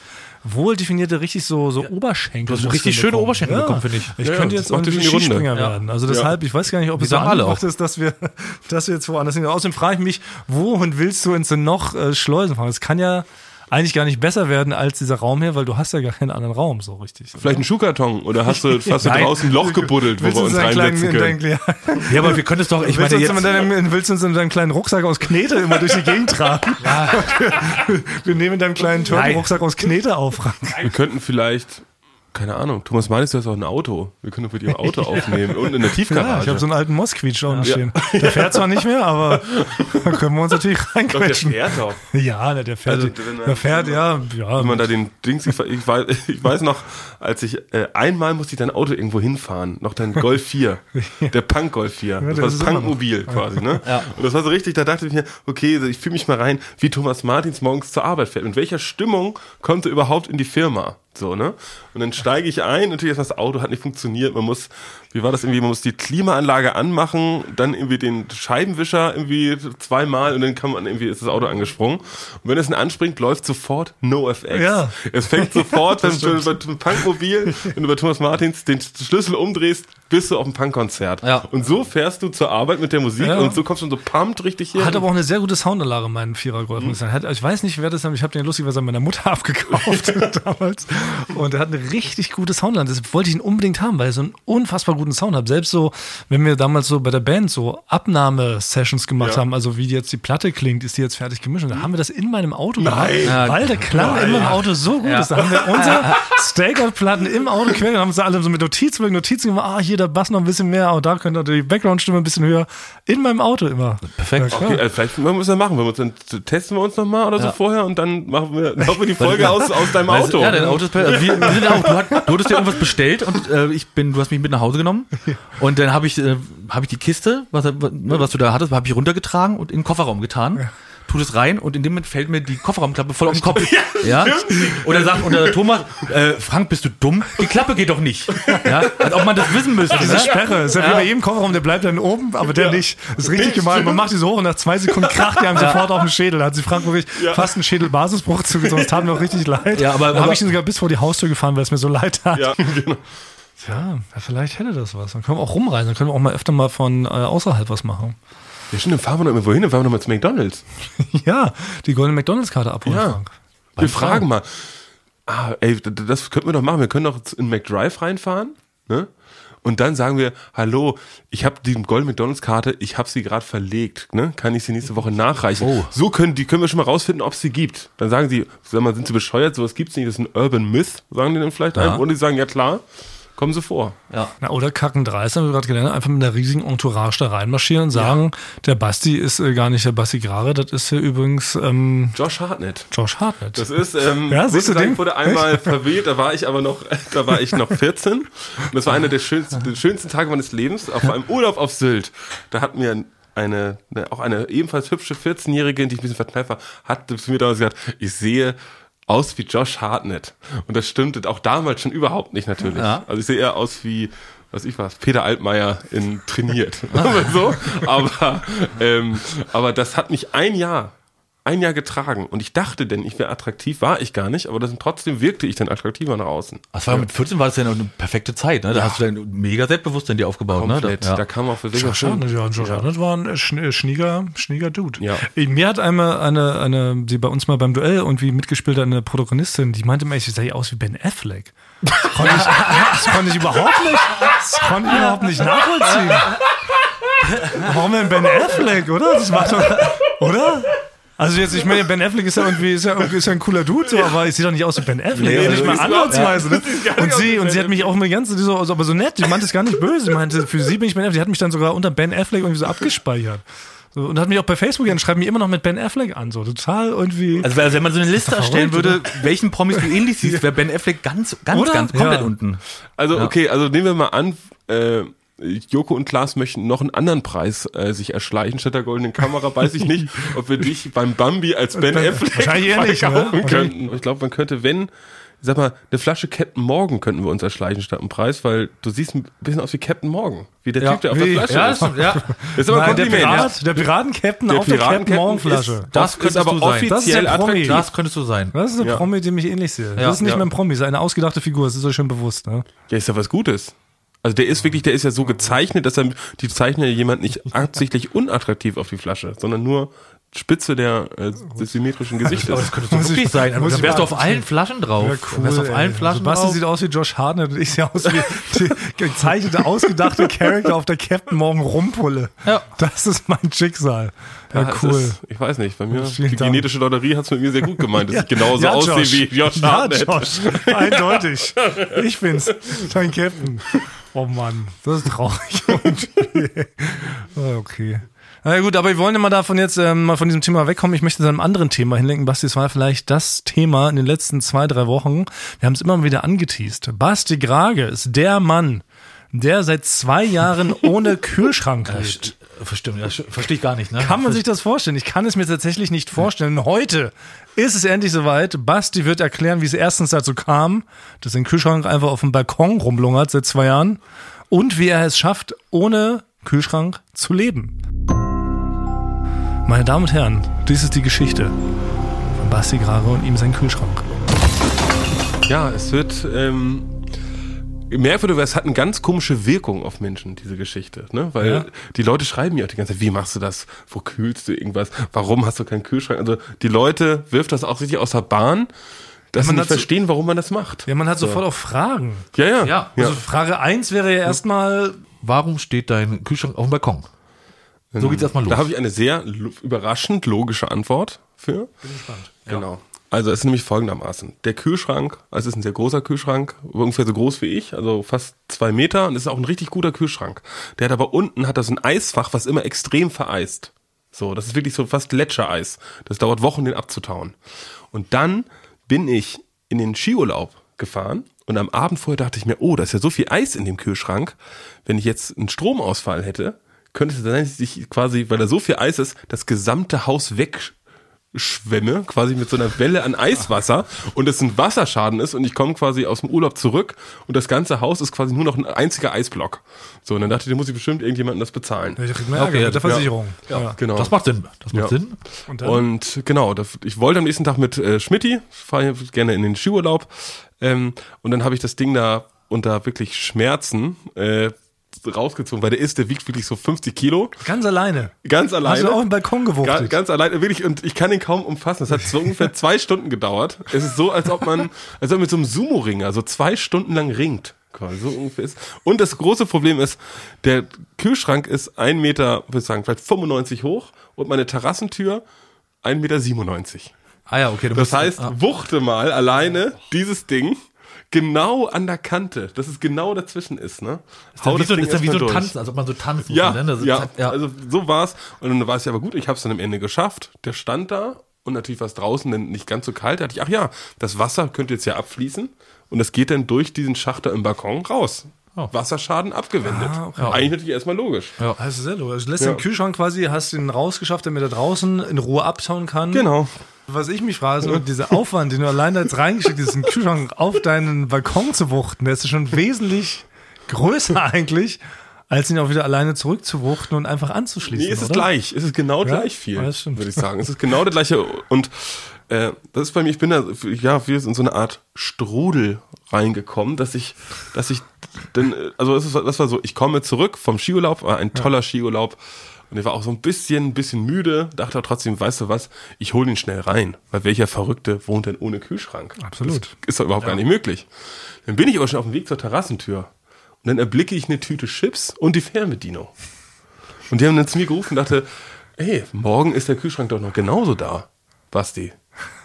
wohl definierte, richtig so, so Oberschenkel. Du hast richtig schöne Oberschenkel bekommen, finde ich. Ich Ja, könnte jetzt irgendwie. Skispringer Ja. werden. Also deshalb, ich weiß gar nicht, ob es so angebracht auch. ist, dass wir, dass wir jetzt woanders hin. Außerdem frage ich mich, wohin willst du denn noch äh, Schleusen fahren? Es kann ja eigentlich gar nicht besser werden als dieser Raum hier, weil du hast ja gar keinen anderen Raum so richtig. Vielleicht ein Schuhkarton oder hast du, hast du draußen ein Loch gebuddelt, wo Willst wir du uns reinsetzen kleinen, in können? deinen, kleinen- ja, aber wir können es doch, ich willst, meine jetzt, in deinem, willst du uns in deinem kleinen Rucksack aus Knete immer durch die Gegend tragen? Wir nehmen in deinem kleinen Turbo-Rucksack aus Knete auf, Frank. Wir könnten vielleicht, keine Ahnung, Thomas Manis, du hast auch ein Auto. Wir können mit dir ein Auto aufnehmen und in der Ja, Tiefgarage. ich habe so einen alten Moskvitsch da unten stehen. Der fährt zwar nicht mehr, aber da können wir uns natürlich Doch, der reinquetschen. fährt doch. Ja, ne, der fährt, Also, wenn der fährt, ja, ja. Wenn man da den Dings, ich, ich, weiß, ich weiß noch, als ich, äh, einmal musste ich dein Auto irgendwo hinfahren, noch dein Golf 4, der Punk Golf 4, das das war das. Punkmobil quasi, ne? Und das war so richtig, da dachte ich mir, okay, ich fühle mich mal rein, wie Thomas Martins morgens zur Arbeit fährt. Mit welcher Stimmung kommt er überhaupt in die Firma? So, ne? Und dann steige ich ein, natürlich das Auto hat nicht funktioniert, man muss, wie war das irgendwie, man muss die Klimaanlage anmachen, dann irgendwie den Scheibenwischer irgendwie zweimal und dann kann man irgendwie, ist das Auto angesprungen. Und wenn es dann anspringt, läuft sofort NoFX. Ja. Es fängt sofort, wenn du bei dem Punkmobil, wenn du bei Thomas Martins den Schlüssel umdrehst, bist du auf dem Punkkonzert. Ja. Und so fährst du zur Arbeit mit der Musik Ja. und so kommst du so pumped richtig hier. Hat aber auch eine sehr gute Soundanlage, mein Vierer Golf. muss ich. Hat, weiß nicht, wer das ist, ich habe den lustigerweise meiner Mutter abgekauft damals. Und er hat eine richtig gute Soundanlage. Das wollte ich ihn unbedingt haben, weil er so einen unfassbar guten Sound hat. Selbst so, wenn wir damals so bei der Band so Abnahmesessions gemacht Ja. haben, also wie jetzt die Platte klingt, ist die jetzt fertig gemischt. Und da haben wir das in meinem Auto gemacht, Ja. weil der Klang in meinem Auto so gut ist. Da haben wir unsere Stakeout-Platten im Auto quer, haben uns da alle so mit Notizen, mit Notizen gemacht, ah, hier der Bass noch ein bisschen mehr und da könnte die Background-Stimme ein bisschen höher. In meinem Auto immer. Perfekt. Ja. Okay, also vielleicht müssen wir das machen. Wir uns dann testen wir uns nochmal oder so Ja. vorher und dann machen wir, machen wir die Folge aus, aus deinem Auto. Ja, dein Auto ist per- also wir, wir sind auch, du, hat, du hattest dir irgendwas bestellt und äh, ich bin, du hast mich mit nach Hause genommen und dann habe ich, äh, habe ich die Kiste, was, ne, was du da hattest, habe ich runtergetragen und in den Kofferraum getan. Tu das rein und in dem Moment fällt mir die Kofferraumklappe voll auf den Kopf. Ja. Und dann sagt und der Thomas, äh, Frank, bist du dumm? Die Klappe geht doch nicht. Ja. Als ob man das wissen müsste. Diese ne? Sperre, ist ja, wie bei jedem Kofferraum, der bleibt dann oben, aber der nicht. Das ist richtig gemein. Man macht die so hoch und nach zwei Sekunden kracht die einem sofort auf den Schädel. Da hat sie Frank wirklich fast einen Schädelbasisbruch zugezogen. Das tat mir auch richtig leid. Ja, aber- da habe ich ihn sogar bis vor die Haustür gefahren, weil es mir so leid tat. Ja, genau. Ja, ja, vielleicht hätte das was. Dann können wir auch rumreisen. Dann können wir auch mal öfter mal von äh, außerhalb was machen. Ja, stimmt, dann fahren wir noch irgendwo hin, dann fahren wir noch mal zu McDonalds. ja, die goldene McDonalds-Karte abholen, Ja. Frank. Wir fragen mal. Ah, ey, das könnten wir doch machen. Wir können doch in McDrive reinfahren, ne? Und dann sagen wir, hallo, ich habe die Golden McDonalds Karte, ich habe sie gerade verlegt, ne? Kann ich sie nächste Woche nachreichen? Oh. So können die können wir schon mal rausfinden, ob es sie gibt. Dann sagen sie, sag mal, sind sie bescheuert? Sowas gibt's nicht, das ist ein Urban Myth, sagen die dann vielleicht einem. Und die sagen, ja klar, kommen sie vor. Na, oder kacken dreist, haben wir gerade gelernt, einfach mit einer riesigen Entourage da reinmarschieren und sagen, der Basti ist äh, gar nicht der Basti Grare, das ist ja übrigens ähm, Josh Hartnett. Josh Hartnett. Das ist, ähm, Ja, siehst du den? wurde einmal verweht, da war ich aber noch, da war ich noch 14. Und das war einer der schönsten, der schönsten Tage meines Lebens, auf einem Urlaub auf Sylt. Da hat mir eine, eine auch eine ebenfalls hübsche 14-Jährige, die ich ein bisschen verkneift war, hat zu mir damals gesagt, ich sehe aus wie Josh Hartnett. Und das stimmte auch damals schon überhaupt nicht natürlich. Ja. Also ich sehe eher aus wie, was ich was, Peter Altmaier in trainiert. Aber so. Aber, ähm, aber das hat mich ein Jahr, ein Jahr getragen. Und ich dachte denn, ich wäre attraktiv, war ich gar nicht, aber das, trotzdem wirkte ich dann attraktiver nach außen. Das war mit 14 war das ja eine perfekte Zeit, ne? Da hast du dein mega Selbstbewusstsein dir aufgebaut, Komplett. ne? Da, Da ja. kam auch für Josh Hartnett, ja, war ein äh, schn- schniger, schniger Dude. Ja. Mir hat einmal eine, eine, die bei uns mal beim Duell irgendwie mitgespielt hat, eine Protagonistin, die meinte mir, ich sehe aus wie Ben Affleck. Das konnte ich, das konnte ich überhaupt nicht, das konnte ich überhaupt nicht nachvollziehen. Warum denn Ben Affleck, oder? Das macht doch, oder? Also jetzt, ich meine, Ben Affleck ist ja irgendwie, ist ja, irgendwie- ist ja ein cooler Dude, so, aber ich sehe doch nicht aus wie Ben Affleck, Nee, also nicht mal ansatzweise. Ne? Und sie, und sie hat mich auch immer ganz, so, also, aber so nett, die meinte es gar nicht böse, sie meinte, für sie bin ich Ben Affleck, die hat mich dann sogar unter Ben Affleck irgendwie so abgespeichert. So, und hat mich auch bei Facebook dann schreibt mich immer noch mit Ben Affleck an, so total irgendwie. Also wenn man so eine Liste erstellen würde, welchen Promis du ähnlich siehst, wäre Ben Affleck ganz, ganz, Oder? ganz komplett Ja. unten. Also, okay, also nehmen wir mal an, äh, Joko und Klaas möchten noch einen anderen Preis äh, sich erschleichen statt der goldenen Kamera. Weiß ich nicht, ob wir dich beim Bambi als Ben Affleck ne? verkaufen könnten. Ich glaube, man könnte, wenn, ich sag mal, eine Flasche Captain Morgan könnten wir uns erschleichen statt einem Preis, weil du siehst ein bisschen aus wie Captain Morgan. Wie der Typ, der auf wie- der Flasche Ja, ist. das, ja. Das ist aber ein Nein, der. Pirat, der Piratencaptain Der auf der Captain Morgenflasche. ist- Das ist aber du sein. offiziell Das ist der Promi. attraktiv. Das könntest du sein. Das ist eine Ja. Promi, die mich ähnlich sehe. Ja, das ist nicht ja. mehr ein Promi, das ist eine ausgedachte Figur, das ist euch schon bewusst. Ne? Ja, ist ja was Gutes. Also der ist wirklich, der ist ja so gezeichnet, dass er, die zeichnen ja jemand nicht absichtlich unattraktiv auf die Flasche, sondern nur Spitze der äh, des symmetrischen Gesichtes. Das könntest du wirklich sein. Dann ich wärst du auf allen Flaschen drauf. Ja, Dann wärst du auf allen Flaschen Basti drauf. sieht aus wie Josh Hartnett und ich sehe aus wie die gezeichnete, ausgedachte Charakter auf der Captain Morgan Rumpulle. Ja. Das ist mein Schicksal. Ja, Ja, cool. Ist, ich weiß nicht, bei mir, Vielen die Dank. genetische Lotterie hat es mit mir sehr gut gemeint, dass ich genauso Ja, aussehe wie Josh Ja, Hartnett. Josh. Eindeutig. Ich bin's. Dein Captain. Oh Mann, das ist traurig. Ah, okay. Na gut, aber wir wollen ja mal davon jetzt ähm, mal von diesem Thema wegkommen. Ich möchte zu einem anderen Thema hinlenken. Basti, es war vielleicht das Thema in den letzten zwei, drei Wochen. Wir haben es immer wieder angeteased. Basti Grage ist der Mann, der seit zwei Jahren ohne Kühlschrank lebt. Verstimmt, das verstehe ich gar nicht. Ne? Kann man sich das vorstellen? Ich kann es mir tatsächlich nicht vorstellen. Heute ist es endlich soweit. Basti wird erklären, wie es erstens dazu kam, dass ein Kühlschrank einfach auf dem Balkon rumlungert seit zwei Jahren und wie er es schafft, ohne Kühlschrank zu leben. Meine Damen und Herren, dies ist die Geschichte von Basti Grare und ihm sein Kühlschrank. Ja, es wird ähm, merkwürdig, weil es hat eine ganz komische Wirkung auf Menschen, diese Geschichte. Ne? Weil Ja. die Leute schreiben mir auch die ganze Zeit, wie machst du das? Wo kühlst du irgendwas? Warum hast du keinen Kühlschrank? Also die Leute wirft das auch richtig aus der Bahn, dass man sie nicht hat so- verstehen, warum man das macht. Ja, man hat sofort auch Fragen. Ja, ja. Ja, Also Frage eins wäre ja erstmal, Warum steht dein Kühlschrank auf dem Balkon? So geht's erstmal los. Da habe ich eine sehr überraschend logische Antwort für. Bin gespannt. Genau. Also es ist nämlich folgendermaßen. Der Kühlschrank, also es ist ein sehr großer Kühlschrank, ungefähr so groß wie ich, also fast zwei Meter und es ist auch ein richtig guter Kühlschrank. Der hat aber unten hat er so ein Eisfach, was immer extrem vereist. So, das ist wirklich so fast Gletschereis. Das dauert Wochen, den abzutauen. Und dann bin ich in den Skiurlaub gefahren und am Abend vorher dachte ich mir, oh, da ist ja so viel Eis in dem Kühlschrank. Wenn ich jetzt einen Stromausfall hätte, könnte es sein, dass ich quasi, weil da so viel Eis ist, das gesamte Haus wegschwemme, quasi mit so einer Welle an Eiswasser und es ein Wasserschaden ist und ich komme quasi aus dem Urlaub zurück und das ganze Haus ist quasi nur noch ein einziger Eisblock. So, und dann dachte ich, da muss ich bestimmt irgendjemandem das bezahlen. Ärger Okay, mit der Versicherung. Ja, genau. Das macht Sinn. Das macht Ja. Sinn. Und Und genau, das, ich wollte am nächsten Tag mit äh, Schmidti, fahre gerne in den Skiurlaub. Ähm, und dann habe ich das Ding da unter wirklich Schmerzen äh, rausgezogen, weil der ist, der wiegt wirklich so 50 Kilo. ganz alleine. Ganz alleine. Hast du auf den Balkon gewuchtet? Ganz, ganz alleine, wirklich, und ich kann ihn kaum umfassen. Das hat so ungefähr zwei Stunden gedauert. Es ist so, als ob man, als ob man mit so einem Sumo-Ringer so zwei Stunden lang ringt. So ungefähr ist. Und das große Problem ist, der Kühlschrank ist ein Meter, würde ich sagen, vielleicht 95 hoch und meine Terrassentür 1,97 Meter. Ah ja, okay. Du Das heißt, ah. wuchte mal alleine dieses Ding genau an der Kante, dass es genau dazwischen ist, ne? Hau wie das so, ist dann wie so durch. Tanzen, als ob man so tanzen Ja, kann, ne? Ist- ja, ja. also so war's. Und dann war es ja aber gut, ich habe es dann am Ende geschafft. Der stand da und natürlich war es draußen dann nicht ganz so kalt. Da dachte ich, ach ja, das Wasser könnte jetzt ja abfließen und das geht dann durch diesen Schachter im Balkon raus. Oh. Wasserschaden abgewendet. Ah, okay. Eigentlich natürlich erstmal logisch. Ja. Das ist sehr logisch. Du lässt Ja. den Kühlschrank quasi, hast ihn rausgeschafft, damit er draußen in Ruhe abtauen kann. Genau. Was ich mich frage, ist, ob dieser Aufwand, den du allein da jetzt reingeschickt hast, den Kühlschrank auf deinen Balkon zu wuchten, der ist ja schon wesentlich größer eigentlich, als ihn auch wieder alleine zurückzuwuchten und einfach anzuschließen. Nee, es ist oder? gleich. Es ist genau Ja? gleich viel, Ja, würde ich sagen. Es ist genau der gleiche. Und äh, das ist bei mir, ich bin da, ja, wir sind in so eine Art Strudel reingekommen, dass ich, dass ich, denn, äh, also das, ist, das war so, ich komme zurück vom Skiurlaub, war ein toller Skiurlaub. Und ich war auch so ein bisschen, ein bisschen müde, dachte aber trotzdem, weißt du was, ich hole ihn schnell rein. Weil welcher Verrückte wohnt denn ohne Kühlschrank? Absolut. Das ist doch überhaupt gar nicht möglich. Dann bin ich aber schon auf dem Weg zur Terrassentür. Und dann erblicke ich eine Tüte Chips und die Fernbedienung. Und die haben dann zu mir gerufen und dachte, ey, morgen ist der Kühlschrank doch noch genauso da, Basti.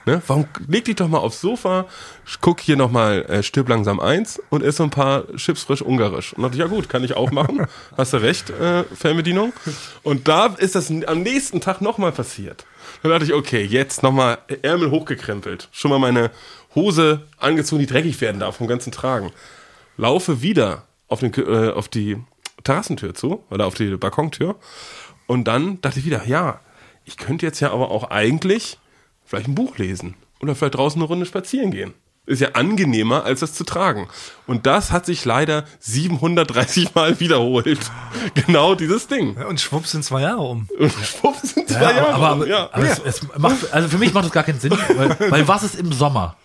Ne? Warum leg dich doch mal aufs Sofa, guck hier nochmal äh, Stirb langsam eins und ess so ein paar Chips frisch ungarisch. Und dachte ich, ja gut, kann ich auch machen. Hast du recht, äh, Fernbedienung. Und da ist das am nächsten Tag nochmal passiert. Dann dachte ich, okay, jetzt nochmal Ärmel hochgekrempelt. Schon mal meine Hose angezogen, die dreckig werden darf vom ganzen Tragen. Laufe wieder auf, den, äh, auf die Terrassentür zu oder auf die Balkontür. Und dann dachte ich wieder, ja, ich könnte jetzt ja aber auch eigentlich vielleicht ein Buch lesen oder vielleicht draußen eine Runde spazieren gehen. Ist ja angenehmer, als das zu tragen. Und das hat sich leider 730 Mal wiederholt. Genau dieses Ding. Ja, Und schwupps sind zwei Jahre um. Und schwupps sind zwei Ja, Jahre. aber, um, aber, ja. aber es, es macht, also für mich macht das gar keinen Sinn, weil, weil was ist im Sommer?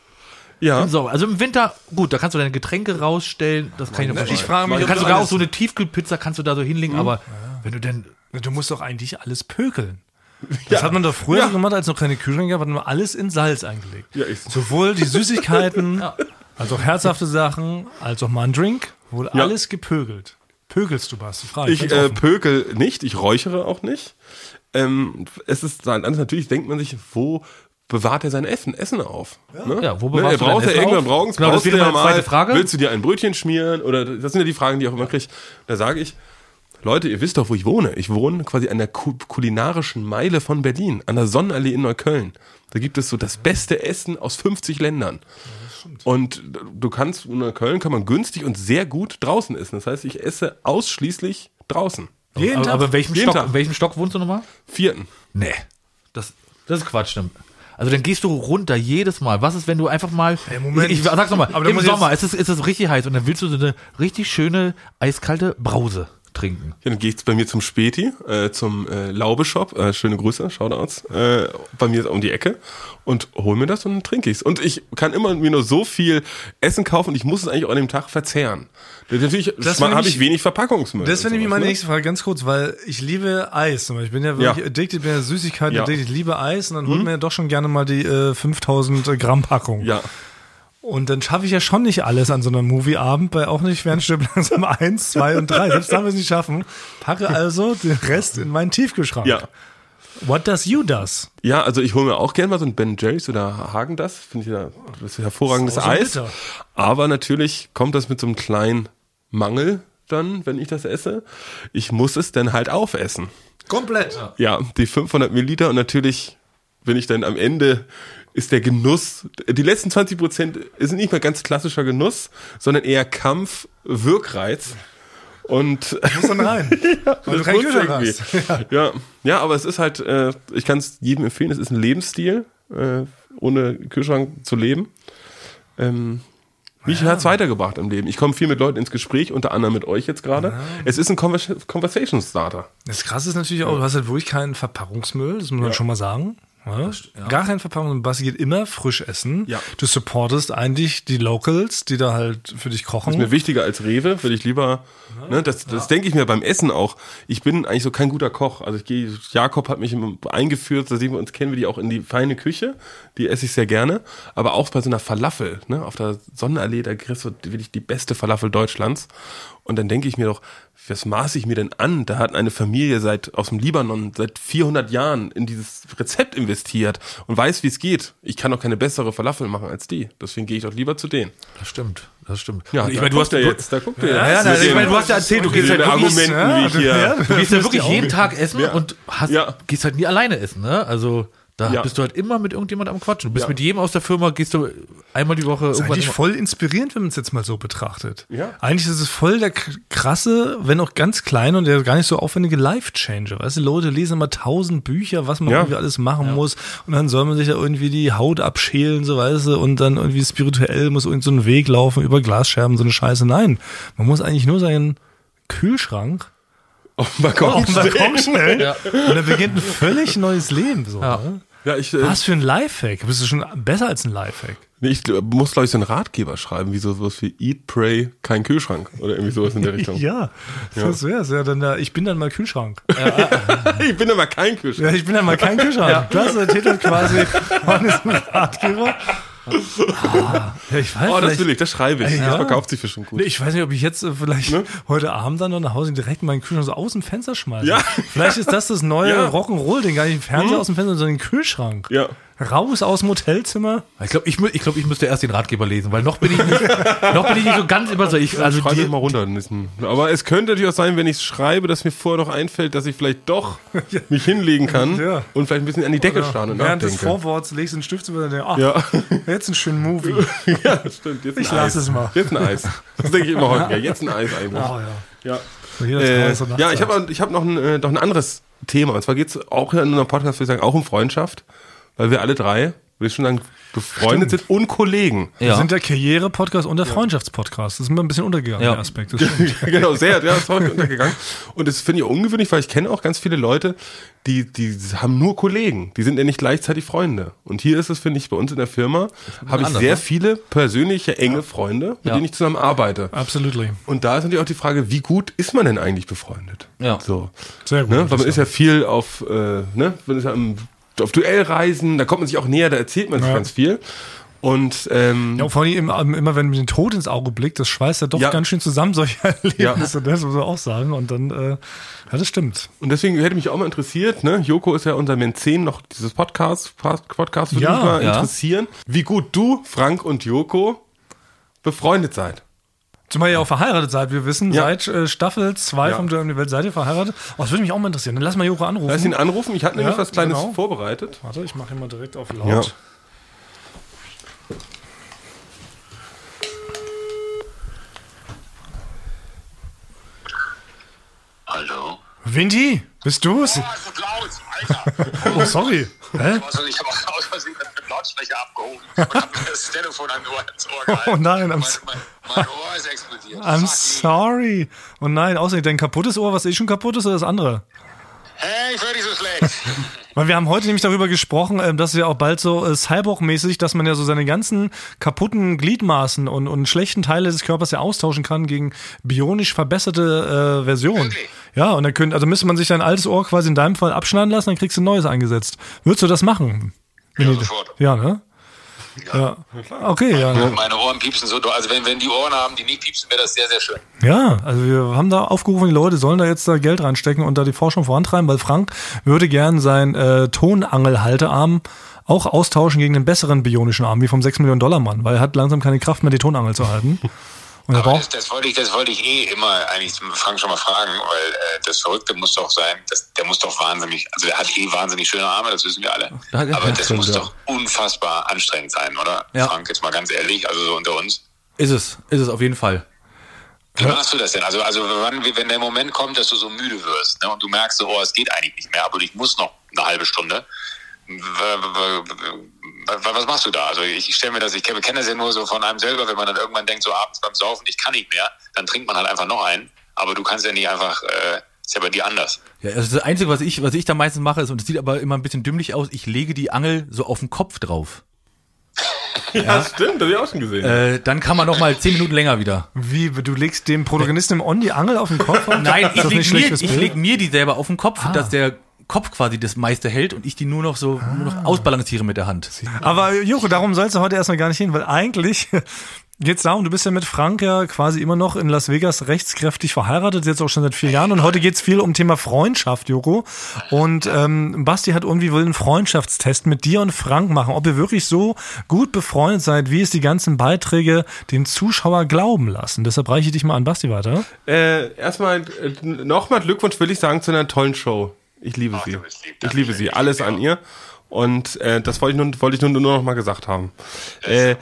ja. Im Sommer. Also im Winter, gut, da kannst du deine Getränke rausstellen, das kann ich noch. Ich frage mich, Du kannst sogar auch so eine Tiefkühlpizza kannst du da so hinlegen, aber wenn du denn Du musst doch eigentlich alles pökeln. Das hat man doch früher Ja. gemacht, als noch keine Kühlschränke gab, hat man alles in Salz eingelegt. Ja, ich- Sowohl die Süßigkeiten, als auch herzhafte Sachen, als auch mal ein Drink, wohl Ja. alles gepökelt. Pökelst du, Basti? Frage Ich ganz äh, pökel nicht, ich räuchere auch nicht. Ähm, es ist dann natürlich denkt man sich, wo bewahrt er sein Essen, Essen auf? Ne? Ja, wo ne? bewahrst Er du braucht ja Essen irgendwann auf? brauchen Genau, das wäre meine zweite Frage. Willst du dir ein Brötchen schmieren oder das sind ja die Fragen, die ich auch immer kriege. Da sage ich, Leute, ihr wisst doch, wo ich wohne. Ich wohne quasi an der ku kulinarischen Meile von Berlin, an der Sonnenallee in Neukölln. Da gibt es so das beste Essen aus 50 Ländern. Und du kannst, in Neukölln kann man günstig und sehr gut draußen essen. Das heißt, ich esse ausschließlich draußen. Jeden aber, Tag. aber in welchem Jeden Stock, Tag. in welchem Stock wohnst du nochmal? Vierten. Nee. Das, das ist Quatsch. ne? Also dann gehst du runter jedes Mal. Was ist, wenn du einfach mal. Moment. Ich, ich sag's nochmal, im Sommer ist es, ist es richtig heiß und dann willst du so eine richtig schöne eiskalte Brause trinken. Ja, dann geht's bei mir zum Späti, äh, zum äh, Laube-Shop. Äh, schöne Grüße, Shoutouts. Äh, bei mir ist um die Ecke und hol mir das und dann trinke ich's. Und ich kann immer mir nur so viel Essen kaufen und ich muss es eigentlich auch an dem Tag verzehren. Natürlich habe ich wenig Verpackungsmüll. Das wäre nämlich meine ne? nächste Frage, ganz kurz, weil ich liebe Eis. Ich bin ja wirklich Ja. addicted, bin ja Süßigkeiten Ja. addicted, ich liebe Eis und dann holt man ja doch schon gerne mal die äh, 5000 Gramm Packung. Ja. Und dann schaffe ich ja schon nicht alles an so einem Movieabend, bei auch nicht während Stirb langsam 1, 2 und 3. Selbst da wir es nicht schaffen, packe also den Rest in meinen Tiefkühlschrank. Ja. What does you does? Ja, also ich hole mir auch gerne mal so ein Ben Jerry's oder Hagen das. Finde ich ja das ist hervorragendes Ist so Eis. bitter. Aber natürlich kommt das mit so einem kleinen Mangel dann, wenn ich das esse. Ich muss es dann halt aufessen. Komplett. Ja, die 500 Milliliter und natürlich, wenn ich dann am Ende ist der Genuss, die letzten 20 Prozent ist nicht mehr ganz klassischer Genuss, sondern eher Kampf, Wirkreiz. Und Muss dann rein. Weil du das keinen muss Kühlschrank irgendwie. hast. Ja. ja, aber es ist halt, äh, ich kann es jedem empfehlen, es ist ein Lebensstil, äh, ohne Kühlschrank zu leben. Ähm, mich hat's weitergebracht im Leben. Ich komme viel mit Leuten ins Gespräch, unter anderem mit euch jetzt gerade. Es ist ein Convers Conversation Starter. Das Krasse ist natürlich auch, du hast halt wirklich keinen Verpackungsmüll, das muss man schon mal sagen. Ja? Gar kein Verpackung, Basti geht immer frisch essen. Ja. Du supportest eigentlich die Locals, die da halt für dich kochen. Ist mir wichtiger als Rewe, will ich lieber, ne, das, das denke ich mir beim Essen auch. Ich bin eigentlich so kein guter Koch. Also ich gehe, Jakob hat mich eingeführt, seitdem wir uns kennen, wir die auch in die feine Küche. Die esse ich sehr gerne. Aber auch bei so einer Falafel, ne, auf der Sonnenallee, da kriegst du wirklich die beste Falafel Deutschlands. Und dann denke ich mir doch, was maße ich mir denn an? Da hat eine Familie seit, aus dem Libanon seit 400 Jahren in dieses Rezept investiert und weiß, wie es geht. Ich kann doch keine bessere Falafel machen als die. Deswegen gehe ich doch lieber zu denen. Das stimmt, das stimmt. Ja, Und ich meine, du hast du, jetzt, da guckt er Ja, ja, jetzt. nein, Mit ich meine, du hast ja erzählt, du gehst halt wirklich, Argumenten, wie ich hier. du gehst ja wirklich jeden. Tag essen Ja. und hast, Ja. gehst halt nie alleine essen, ne? Also da Ja. bist du halt immer mit irgendjemand am Quatschen. Du bist Ja. mit jedem aus der Firma, gehst du einmal die Woche Das ist eigentlich voll inspirierend, wenn man es jetzt mal so betrachtet. Ja. Eigentlich ist es voll der krasse, wenn auch ganz kleine und der gar nicht so aufwendige Life-Changer. Weißt du, Leute lesen immer tausend Bücher, was man Ja. irgendwie alles machen muss. Und dann soll man sich da irgendwie die Haut abschälen, so weißt du, und dann irgendwie spirituell muss irgend so ein Weg laufen über Glasscherben, so eine Scheiße. Nein, man muss eigentlich nur seinen Kühlschrank Auf dem Balkon auf den Balkon stellen Ja. und dann beginnt ein völlig neues Leben. So, Ja. ne? Ja, ich, äh, Was für ein Lifehack. Bist du schon besser als ein Lifehack? nee, ich muss, glaube ich, so einen Ratgeber schreiben, wie so sowas wie Eat, Pray, kein Kühlschrank oder irgendwie sowas in der Richtung. Ja, das wär's. Ja, dann, äh, ich bin dann mal Kühlschrank. ich bin aber kein Kühlschrank. Ja, ich bin dann mal kein Kühlschrank. Das ist der Titel quasi diesem Ratgeber. Ah, ja, ich weiß Oh, das will ich, das schreibe ich. Ey, Das ja. verkauft sich für schon gut. Nee, Ich weiß nicht, ob ich jetzt äh, vielleicht Ne? heute Abend dann noch nach Hause direkt meinen Kühlschrank so aus dem Fenster schmeiße. Ja. Vielleicht ist das das neue Ja. Rock'n'Roll-Ding. Gar nicht den Fernseher aus dem Fenster, sondern den Kühlschrank. Ja. Raus aus dem Hotelzimmer. Ich glaube, ich, ich, glaub, ich müsste erst den Ratgeber lesen, weil noch bin ich nicht, noch bin ich nicht so ganz überzeugt. Also Schreibe die, ich mal runter. Aber es könnte natürlich auch sein, wenn ich es schreibe, dass mir vorher noch einfällt, dass ich vielleicht doch mich hinlegen kann Ja. und vielleicht ein bisschen an die Decke starren und Während des nachdenke. Vorworts legst du den Stift über und denkst, ach, Ja. jetzt ein schöner Movie. ja, stimmt. Jetzt ein Ich lass Eis. es mal. Jetzt ein Eis. Das denke ich immer häufiger. Jetzt ein Eis eigentlich. Oh, ja. Ja. So das Äh, ja, ich habe ich hab noch, ein, äh, noch ein anderes Thema. Und zwar geht es auch in unserem Podcast, würde ich sagen, auch um Freundschaft. Weil wir alle drei, würde ich schon sagen, befreundet sind und Kollegen. Wir ja. sind der Karriere-Podcast und der Freundschaftspodcast. Das ist mir ein bisschen untergegangen, Ja. der Aspekt. Das stimmt. genau, sehr, ja, das ist häufig untergegangen. Und das finde ich ungewöhnlich, weil ich kenne auch ganz viele Leute, die, die haben nur Kollegen. Die sind ja nicht gleichzeitig Freunde. Und hier ist es, finde ich, bei uns in der Firma, habe ich anders, sehr ne? viele persönliche, enge Freunde, mit Ja. denen ich zusammen arbeite. Absolutely. Und da ist natürlich auch die Frage, wie gut ist man denn eigentlich befreundet? Ja. So. Sehr gut. Ne? Weil man ist ja viel auf, äh, ne? man ist ja im, auf Duellreisen, da kommt man sich auch näher, da erzählt man sich Ja. ganz viel. Und ähm, Ja, und vor allem immer, immer, wenn man den Tod ins Auge blickt, das schweißt ja doch Ja. ganz schön zusammen, solche Erlebnisse, das muss man auch sagen. Und dann, äh, ja, das stimmt. Und deswegen hätte mich auch mal interessiert, ne? Joko ist ja unser Mäzen noch dieses Podcast, Podcast würde Ja, mich mal ja. interessieren, wie gut du, Frank und Joko befreundet seid. Zumal ihr auch verheiratet seid, wir wissen, Ja. seit äh, Staffel 2 Ja. vom die Welt seid ihr verheiratet. Oh, das würde mich auch mal interessieren. Dann lass mal Joko anrufen. Lass ihn anrufen, ich hatte nämlich Ja, was Kleines genau. vorbereitet. Warte, ich mache ihn mal direkt auf laut. Ja. Hallo? Vinti, bist du's? Oh, laut, Alter. Oh, sorry. Hä? Ich habe aus Versehen den Lautsprecher abgehoben und habe das Telefon an Ohr ins Ohr gehalten. Oh nein, I'm mein, mein, mein Ohr ist explodiert. I'm Fuck sorry. Oh nein, außer dein kaputtes Ohr, was eh schon kaputt ist, oder das andere? Hey, ich höre dich so schlecht. Weil wir haben heute nämlich darüber gesprochen, ähm, dass ja auch bald so äh, Cyborg-mäßig, dass man ja so seine ganzen kaputten Gliedmaßen und, und schlechten Teile des Körpers ja austauschen kann gegen bionisch verbesserte äh, Versionen. Wirklich? Ja, und dann könnte, also müsste man sich dein altes Ohr quasi in deinem Fall abschneiden lassen, dann kriegst du ein neues eingesetzt. Würdest du das machen? Ja, sofort. Ja, ne? Ja. Okay, ja. Meine Ohren piepsen so, also wenn, wenn die Ohren haben, die nicht piepsen, wäre das sehr, sehr schön. Ja, also wir haben da aufgerufen, die Leute sollen da jetzt da Geld reinstecken und da die Forschung vorantreiben, weil Frank würde gern seinen äh, Tonangelhaltearm auch austauschen gegen einen besseren bionischen Arm, wie vom 6 Millionen Dollar Mann, weil er hat langsam keine Kraft mehr, die Tonangel zu halten. Und er Aber das, das, wollte ich, das wollte ich eh immer eigentlich zum Frank schon mal fragen, weil äh, das Verrückte muss doch sein, das, der muss doch wahnsinnig, also der hat eh wahnsinnig schöne Arme, das wissen wir alle. Ja, Aber das muss ja. doch unfassbar anstrengend sein, oder? Ja. Frank, jetzt mal ganz ehrlich, also so unter uns. Ist es, ist es auf jeden Fall. Wie machst du das denn? Also, also wann, wenn der Moment kommt, dass du so müde wirst ne, und du merkst, so, oh, es geht eigentlich nicht mehr, aber ich muss noch eine halbe Stunde. Was machst du da? Also ich stelle mir das, ich kenne kenne das ja nur so von einem selber, wenn man dann irgendwann denkt, so abends beim Saufen, ich kann nicht mehr, dann trinkt man halt einfach noch einen. Aber du kannst ja nicht einfach, äh, ist ja bei dir anders. Ja, also das Einzige, was ich, was ich da meistens mache, ist, und es sieht aber immer ein bisschen dümmlich aus, ich lege die Angel so auf den Kopf drauf. Ja, stimmt, das habe ich auch schon gesehen. Äh, dann kann man noch mal zehn Minuten länger wieder. wie, du legst dem Protagonisten im On die Angel auf den Kopf? Nein, ich lege nicht mir, ich leg mir die selber auf den Kopf, dass der Kopf quasi das meiste hält und ich die nur noch so nur noch ausbalanciere mit der Hand. Aber Joko, darum sollst du heute erstmal gar nicht hin, weil eigentlich geht's darum, du bist ja mit Frank ja quasi immer noch in Las Vegas rechtskräftig verheiratet, jetzt auch schon seit vier Jahren. Und heute geht's viel um Thema Freundschaft, Joko. Und ähm, Basti hat irgendwie will einen Freundschaftstest mit dir und Frank machen, ob ihr wirklich so gut befreundet seid, wie es die ganzen Beiträge den Zuschauer glauben lassen. Deshalb reiche ich dich mal an Basti weiter. Äh, erstmal äh, nochmal Glückwunsch will ich sagen zu einer tollen Show. Ich liebe Ach, sie. Ich liebe sie. Alles an ihr. Und äh, das wollte ich nur, wollte ich nur, nur noch mal gesagt haben. Äh,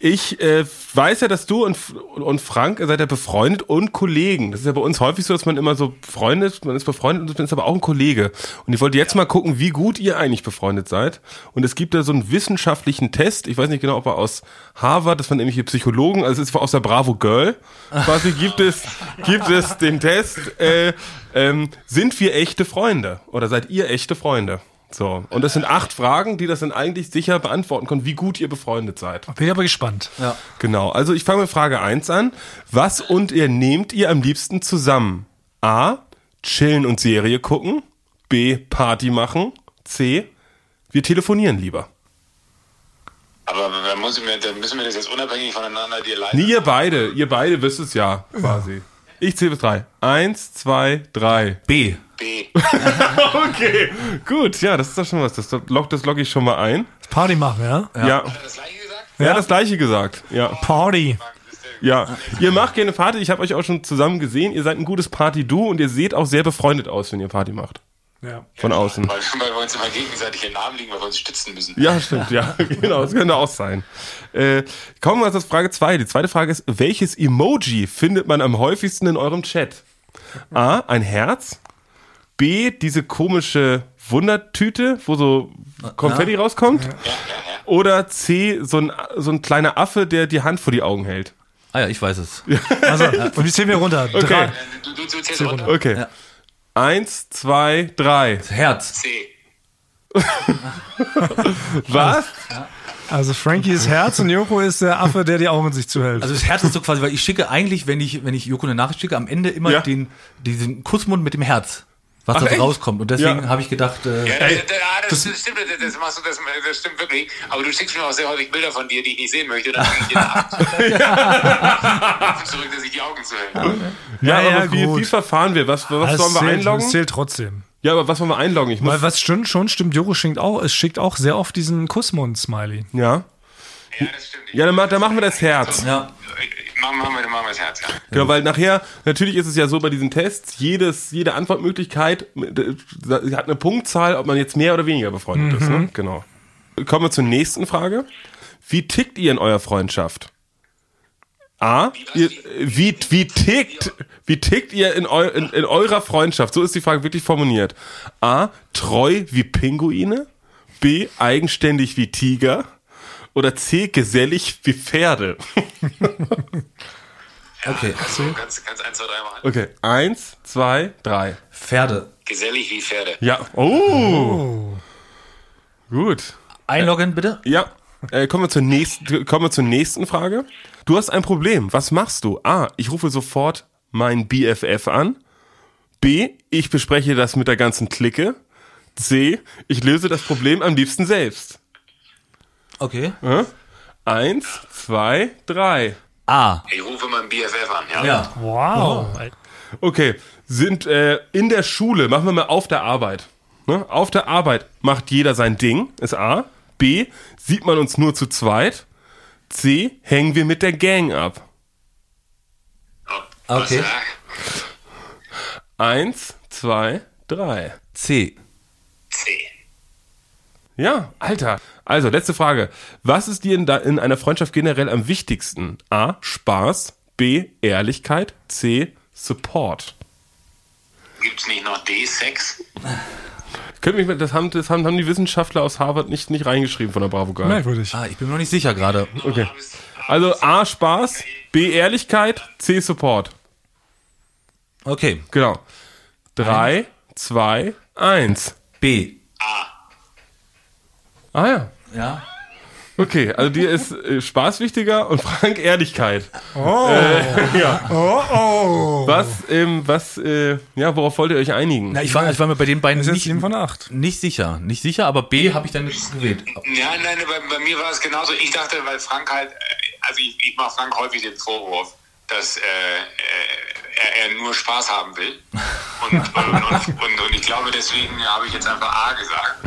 ich äh, weiß ja, dass du und, und Frank ihr seid ja befreundet und Kollegen. Das ist ja bei uns häufig so, dass man immer so befreundet, man ist befreundet und man ist aber auch ein Kollege. Und ich wollte jetzt mal gucken, wie gut ihr eigentlich befreundet seid. Und es gibt da so einen wissenschaftlichen Test. Ich weiß nicht genau, ob er aus Harvard, das waren irgendwelche Psychologen, also es ist aus der Bravo Girl. Quasi gibt es, gibt es den Test, äh, ähm, sind wir echte Freunde? Oder seid ihr echte Freunde? So. Und das sind acht Fragen, die das dann eigentlich sicher beantworten können, wie gut ihr befreundet seid. Bin ich aber gespannt. Ja. Genau. Also ich fange mit Frage 1 an. Was und ihr nehmt ihr am liebsten zusammen? A. Chillen und Serie gucken. B. Party machen. C. Wir telefonieren lieber. Aber dann muss ich mir, dann müssen wir das jetzt unabhängig voneinander dir leisten. Nee, ihr beide. Ihr beide wisst es ja, quasi. Ich zähle bis drei. Eins, zwei, drei. B. B. Okay, gut. Ja, das ist doch schon was. Das log, das log ich schon mal ein. Party machen, ja? Ja. Das gleiche gesagt? Ja, das gleiche gesagt. Ja. Party. Ja. Ihr macht gerne Party. Ich habe euch auch schon zusammen gesehen. Ihr seid ein gutes Party-Du und ihr seht auch sehr befreundet aus, wenn ihr Party macht. Ja. Von außen. Weil, weil wir uns immer gegenseitig in den Arm liegen, weil wir uns stützen müssen. Ja, stimmt, ja, genau, das könnte auch sein. Äh, kommen wir zur Frage 2. Die zweite Frage ist, welches Emoji findet man am häufigsten in eurem Chat? A, ein Herz. B, diese komische Wundertüte, wo so Konfetti rauskommt. Oder C, so ein, so ein kleiner Affe, der die Hand vor die Augen hält. Ah ja, ich weiß es. Also, und ich zähle mir runter. Okay, Drei. Du, du, du zählst runter. okay. Eins, zwei, drei. Das Herz. C. Was? Also Frankie ist Herz und Joko ist der Affe, der die Augen in sich zuhält. Also das Herz ist so quasi, weil ich schicke eigentlich, wenn ich, wenn ich Joko eine Nachricht schicke, am Ende immer Ja. den, diesen Kussmund mit dem Herz, was Ach, da echt? rauskommt. Und deswegen Ja. habe ich gedacht, äh, Ja, das, das, das, stimmt, das, das, machst du, das, das stimmt wirklich. Aber du schickst mir auch sehr häufig Bilder von dir, die ich nicht sehen möchte. Dann ich dir zurück, dass ich die Augen zu hält. Ja, Ja, ja, aber wie, gut. wie verfahren wir? Was, was sollen wir zählt, einloggen? Das zählt trotzdem. Ja, aber was wollen wir einloggen? Ich muss, Weil was stimmt schon, stimmt, Joko schickt auch, es schickt auch sehr oft diesen Kussmund-Smiley. ja. Ja, das stimmt. Ja, dann, dann machen wir das Herz. ja, Machen, machen, wir, machen wir das Herz, ja. Genau, weil nachher, natürlich ist es ja so bei diesen Tests, jedes, jede Antwortmöglichkeit äh, hat eine Punktzahl, ob man jetzt mehr oder weniger befreundet ist. Ne? Genau. Kommen wir zur nächsten Frage. Wie tickt ihr in eurer Freundschaft? A, ihr, wie, wie tickt, wie tickt ihr in, eu, in, in eurer Freundschaft? So ist die Frage wirklich formuliert. A, treu wie Pinguine. B, eigenständig wie Tiger. Oder C, gesellig wie Pferde. okay. Du kannst, kannst eins, zwei, drei machen. Okay, eins, zwei, drei. Pferde. Gesellig wie Pferde. Ja. Oh. Gut. Einloggen bitte. Ja. Äh, kommen, wir zur nächsten, kommen wir zur nächsten Frage. Du hast ein Problem. Was machst du? A. Ich rufe sofort meinen BFF an. B. Ich bespreche das mit der ganzen Clique. C. Ich löse das Problem am liebsten selbst. Okay. Äh? Eins, zwei, drei. A. Ich rufe meinen BFF an, ja? Ja. Wow. Okay, sind äh, in der Schule, machen wir mal auf der Arbeit. Ne? Auf der Arbeit macht jeder sein Ding, ist A. B. Sieht man uns nur zu zweit. C. Hängen wir mit der Gang ab. Okay. Eins, zwei, drei. C. C. Ja, Alter. Also, letzte Frage. Was ist dir in, da, in einer Freundschaft generell am wichtigsten? A. Spaß. B. Ehrlichkeit. C. Support. Gibt's nicht noch D, Sex? Könnt mich, mal- das, haben, das haben, haben die Wissenschaftler aus Harvard nicht, nicht reingeschrieben von der Bravo Girl. Merkwürdig. Ah, ich bin mir noch nicht sicher gerade. Okay. Also A. Spaß. B. Ehrlichkeit. C. Support. Okay. Genau. Drei, zwei, eins. B. Ah ja. Ja. Okay, also dir ist äh, Spaß wichtiger und Frank Ehrlichkeit. Oh. Äh, ja. Oh, oh. Was, ähm, was, äh, ja, worauf wollt ihr euch einigen? Na, ich war, ich war mir bei den beiden Das nicht, 7 von 8. nicht sicher. Nicht sicher, aber B habe ich dann gewählt. Ja, nein, bei, bei mir war es genauso. Ich dachte, weil Frank halt, äh, also ich, ich mache Frank häufig den Vorwurf, dass äh, äh, er, er nur Spaß haben will. Und, und, und, und, und ich glaube, deswegen habe ich jetzt einfach A gesagt.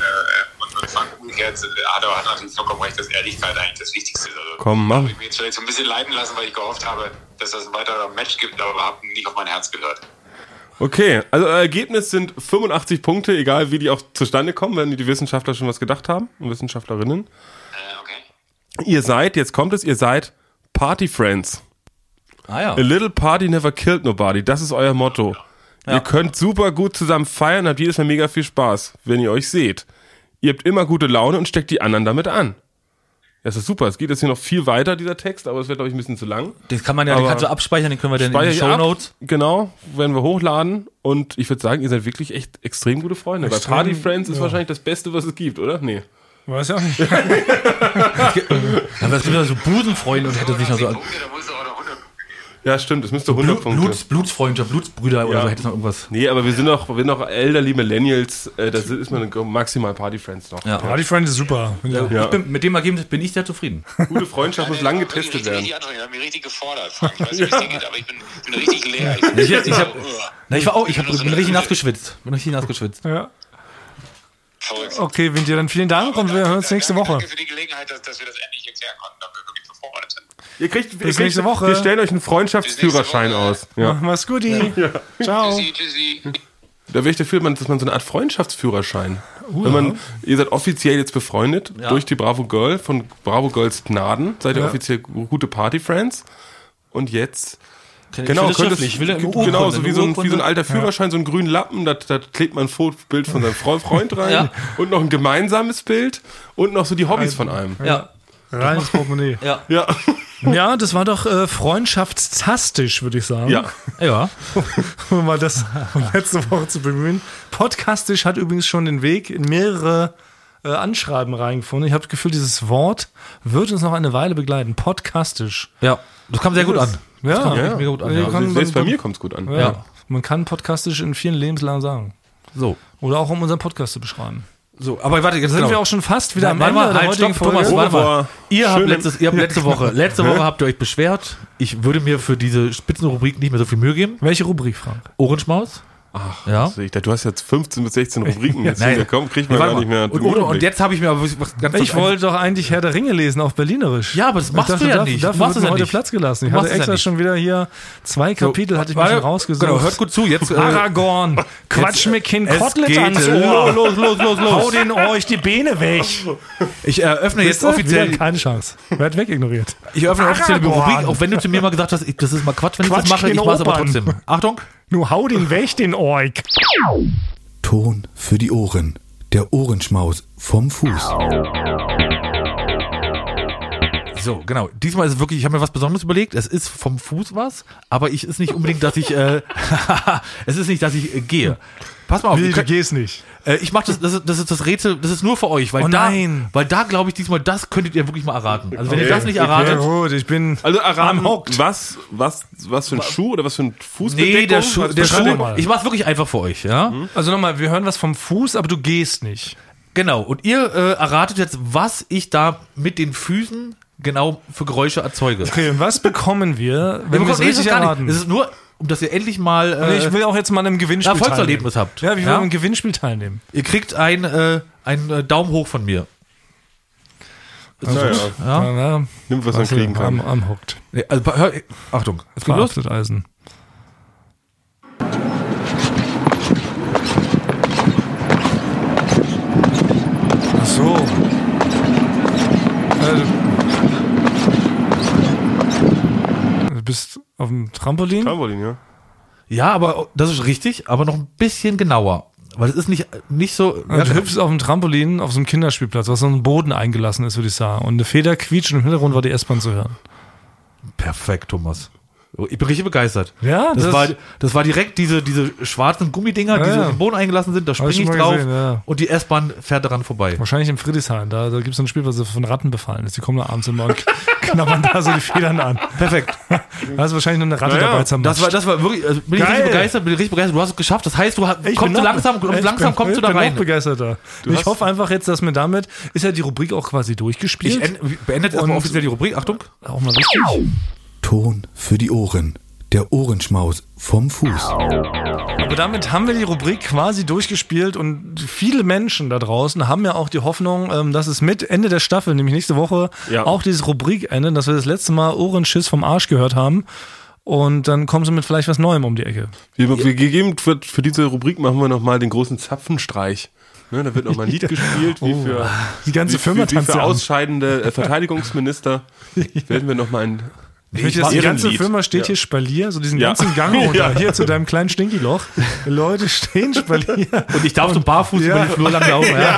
Äh, Frank umgekehrt hat er hat natürlich vollkommen recht, dass Ehrlichkeit eigentlich das Wichtigste ist. Also, Komm, mach. habe ich mir jetzt vielleicht so ein bisschen leiten lassen, weil ich gehofft habe, dass das ein weiterer Match gibt, aber habe nicht auf mein Herz gehört. Okay, also euer Ergebnis sind 85 Punkte, egal wie die auch zustande kommen, wenn die Wissenschaftler schon was gedacht haben und Wissenschaftlerinnen. Äh, okay. Ihr seid, jetzt kommt es, ihr seid Party Friends. Ah ja. A little party never killed nobody. Das ist euer Motto. Ihr könnt super gut zusammen feiern, habt jedes Mal mega viel Spaß, wenn ihr euch seht. Ihr habt immer gute Laune und steckt die anderen damit an. Das ist super. Es geht jetzt hier noch viel weiter, dieser Text, aber es wird, glaube ich, ein bisschen zu lang. Den kann man ja, den Aber- kannst du abspeichern, den können wir dann in die Show ab. Notes. Genau, werden wir hochladen. Und ich würde sagen, ihr seid wirklich echt extrem gute Freunde. Weil Extrem, Party Friends ist ja. wahrscheinlich das Beste, was es gibt, oder? Nee. Weiß ja auch nicht. Aber es gibt ja so Busenfreunde und hätte sich noch so Punkte, da musst du auch noch 100 Ja, stimmt, es müsste 100 Blut, Punkte. Bluts, Blutsfreundschaft, Blutsbrüder oder Ja. so hätte es noch irgendwas. Nee, aber wir sind noch, wir sind noch elderly Millennials. Äh, das ist man maximal Party Friends noch. Ja. Party Friend ist super. Ja. Ja. Ich bin, mit dem Ergebnis bin ich sehr zufrieden. Gute Freundschaft muss lang getestet richtig, werden. Richtig. Ich habe mich richtig gefordert, Frank. Ich weiß nicht, wie es dir geht, aber ich bin, bin richtig leer. Ich, Ich, ich, hab, Uah. na, ich war auch, ich hab, bin richtig nass geschwitzt. Bin richtig nass geschwitzt. Ja. Verrückt. Okay, Vinti, dann vielen Dank und wir hören uns nächste Woche. Danke für die Gelegenheit, dass, dass wir das endlich erklären konnten, wir wirklich befreundet sind. Ihr kriegt, ihr kriegt nächste Woche. Wir stellen euch einen Freundschaftsführerschein aus. Ja. Mach's gut. Ciao. Tschüssi, tschüssi. Da wäre ich dafür, man- dass man so eine Art Freundschaftsführerschein. Wenn man, ihr seid offiziell jetzt befreundet Ja. durch die Bravo Girl von Bravo Girls Gnaden, seid ihr Ja. offiziell gute Party Friends. Und jetzt Ich Genau, will das könntest, schriftlich. Ich will genau, so wie so, ein, wie so ein alter Führerschein, so einen grünen Lappen, da, da klebt man ein Fotobild von seinem Fre- Freund rein Ja. und noch ein gemeinsames Bild und noch so die Hobbys von einem. Ja, Rein ins Portemonnaie. ja, Ja. Ja, das war doch äh, freundschaftstastisch, würde ich sagen. Ja. ja. um mal das letzte Woche zu bemühen. Podcastisch hat übrigens schon den Weg in mehrere äh, Anschreiben reingefunden. Ich habe das Gefühl, dieses Wort wird uns noch eine Weile begleiten. Podcastisch. Ja, das kam sehr gut an. Ja, kam Ja. mega gut an. Ja, Ja. kann- Selbst bei man- mir kommt's gut an. Ja. Ja. Man kann podcastisch in vielen Lebenslagen sagen. So. Oder auch um unseren Podcast zu beschreiben. So, aber warte, jetzt Sind genau. wir auch schon fast wieder am Ende mal, der halt, heutigen stopp, Thomas, warte mal. Ihr habt, letztes, ihr habt letzte Woche, letzte Woche habt ihr euch beschwert, ich würde mir für diese Spitzenrubrik nicht mehr so viel Mühe geben. Welche Rubrik, Frank? Ohrenschmaus. Ach, Ja. sehe ich da. Du hast jetzt 15 bis 16 Rubriken. Jetzt Nein. hier, komm, kriegt man Warte gar nicht mehr. Und, und, und jetzt habe ich mir aber was ganz Ich wollte doch eigentlich Herr der Ringe lesen auf Berlinerisch. Ja, aber das machst ich du ja dafür, nicht. Dafür Du machst mir ja heute nicht. Platz gelassen. Ich Du hatte ja extra nicht. schon wieder hier zwei Kapitel, hatte ich mir schon rausgesucht. Genau, hört gut zu. Jetzt, äh, Aragorn, quatsch mir kein es Kotelett ans los, Ohr. los, los, los, los. Hau den euch die Beine weg. Ich eröffne jetzt offiziell, Wieder keine Chance. Werd wegignoriert. ich eröffne offiziell die. Rubrik, auch wenn du zu mir mal gesagt hast, das ist mal Quatsch, wenn ich das mache, ich mache es aber trotzdem. Achtung. Nur hau den weg, den euch. Ton für die Ohren. Der Ohrenschmaus vom Fuß. So, genau. Diesmal ist es wirklich, ich habe mir was Besonderes überlegt. Es ist vom Fuß was, aber ich ist nicht unbedingt, dass ich, äh, es ist nicht, dass ich äh, gehe. Pass mal auf. Ihr du gehst nicht. Äh, ich mach das, das ist, das ist das Rätsel, das ist nur für euch, weil Oh da, nein. weil da glaube ich diesmal, das könntet ihr wirklich mal erraten. Also wenn ihr Okay, das nicht okay. Ja erratet, gut, ich bin Also erraten, was, was, was für ein Schuh oder was für ein Fußbedeckung? nee, der Schuh, Was- der Schuh, ich mach's wirklich einfach für euch, ja? Also nochmal, wir hören was vom Fuß, aber du gehst nicht. Genau. Und ihr äh, erratet jetzt, was ich da mit den Füßen genau für Geräusche erzeuge. Okay, und was bekommen wir, wenn wir bekommen- es richtig erraten? Es ist nur, um dass ihr endlich mal äh, ich will auch jetzt mal an einem Gewinnspiel Erfolgserlebnis teilnehmen. habt. Ja, wir Ja? wollen am Gewinnspiel teilnehmen. ihr kriegt ein, äh, einen äh, Daumen hoch von mir. Naja, Ja? Ja, nimmt, was man kriegen kann. Am, am Hooked. Nee, also, hör, Achtung, es geht los. Eisen. Ach so. Äh, du bist auf dem Trampolin? Trampolin, ja. Ja, aber das ist richtig, aber noch ein bisschen genauer. Weil es ist nicht, nicht so. Also du hüpfst auf dem Trampolin auf so einem Kinderspielplatz, was so ein Boden eingelassen ist, würde ich sagen. Und eine Feder quietscht und im Hintergrund war die S-Bahn zu hören. Perfekt, Thomas. Ich bin richtig begeistert. Ja, das, das- war, das war direkt diese, diese schwarzen Gummidinger, die Ja, so ja. im Boden eingelassen sind. Da ich springe ich drauf gesehen, ja. und die S-Bahn fährt daran vorbei. Wahrscheinlich im Friedrichshain, da, da gibt es so ein Spiel, was von Ratten befallen ist. Die kommen da abends immer und knabbern da so die Federn an. Perfekt. Da ist wahrscheinlich nur eine Ratte dabei zermatscht. Das war, das war wirklich, also bin ich richtig begeistert, bin ich richtig begeistert. Du hast es geschafft. Das heißt, du hast, Ich kommst du noch- langsam, ich langsam bin, kommst du da ich bin rein. noch begeisterter. ich hast- hoffe einfach jetzt, dass mir damit, ist ja die Rubrik auch quasi Ich durchgespielt. end, beendet erstmal Und- offiziell die Rubrik. Achtung. auch mal wichtig. Ton für die Ohren. Der Ohrenschmaus vom Fuß. Aber damit haben wir die Rubrik quasi durchgespielt und viele Menschen da draußen haben ja auch die Hoffnung, ähm, dass es mit Ende der Staffel, nämlich nächste Woche, Ja. auch dieses Rubrikende, dass wir das letzte Mal Ohrenschiss vom Arsch gehört haben. Und dann kommen sie mit vielleicht was Neuem um die Ecke. Wir, wir gegeben für, für diese Rubrik machen wir nochmal den großen Zapfenstreich. Ne, da wird nochmal ein Lied gespielt, wie für, Die ganze wie, Firma wie, wie tanzt für ausscheidende äh, Verteidigungsminister. werden wir nochmal ein Ich dass die ganze Firma steht Ja. hier Spalier, so diesen Ja. ganzen Gang runter, Ja. hier zu deinem kleinen Stinkiloch. Die Leute stehen Spalier. Und ich darf so barfuß Ja. über den Flur lang laufen. Ja.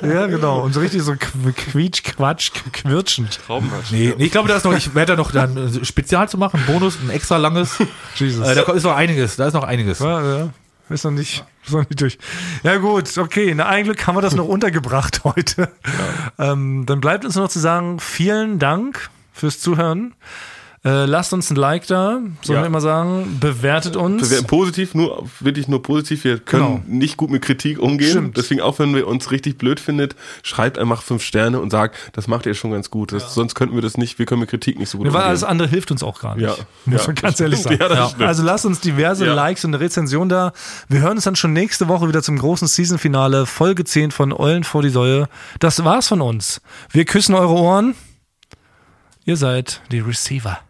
genau. Ja, genau. Und so richtig so qu- quietsch, quatsch, quirtschend. Traummarsch. Nee, nee, ich glaube, da ist noch, ich werde da noch dann Spezial zu machen, ein Bonus, ein extra langes. Jesus. Äh, da ist noch einiges, da ist noch einiges. Ja, ja. Ist noch nicht, ist noch nicht durch. Ja, gut, okay. Na, ein Glück haben wir das noch untergebracht heute. Ähm, dann bleibt uns noch zu sagen, vielen Dank fürs Zuhören. Äh, lasst uns ein Like da, sollen Ja. wir immer sagen. Bewertet uns. Wir werden positiv, nur, wirklich nur positiv. Wir können Genau. nicht gut mit Kritik umgehen. Stimmt. Deswegen auch, wenn wir uns richtig blöd findet, schreibt einfach fünf Sterne und sagt, das macht ihr schon ganz gut. Das, Sonst könnten wir das nicht, wir können mit Kritik nicht so gut Weil umgehen. alles andere hilft uns auch gar nicht. Ja. Muss Ja, man ganz ehrlich sagen. Ja. Also lasst uns diverse Ja. Likes und eine Rezension da. Wir hören uns dann schon nächste Woche wieder zum großen Season-Finale, Folge 10 von Eulen vor die Säue. Das war's von uns. Wir küssen eure Ohren. Ihr seid die Receiver.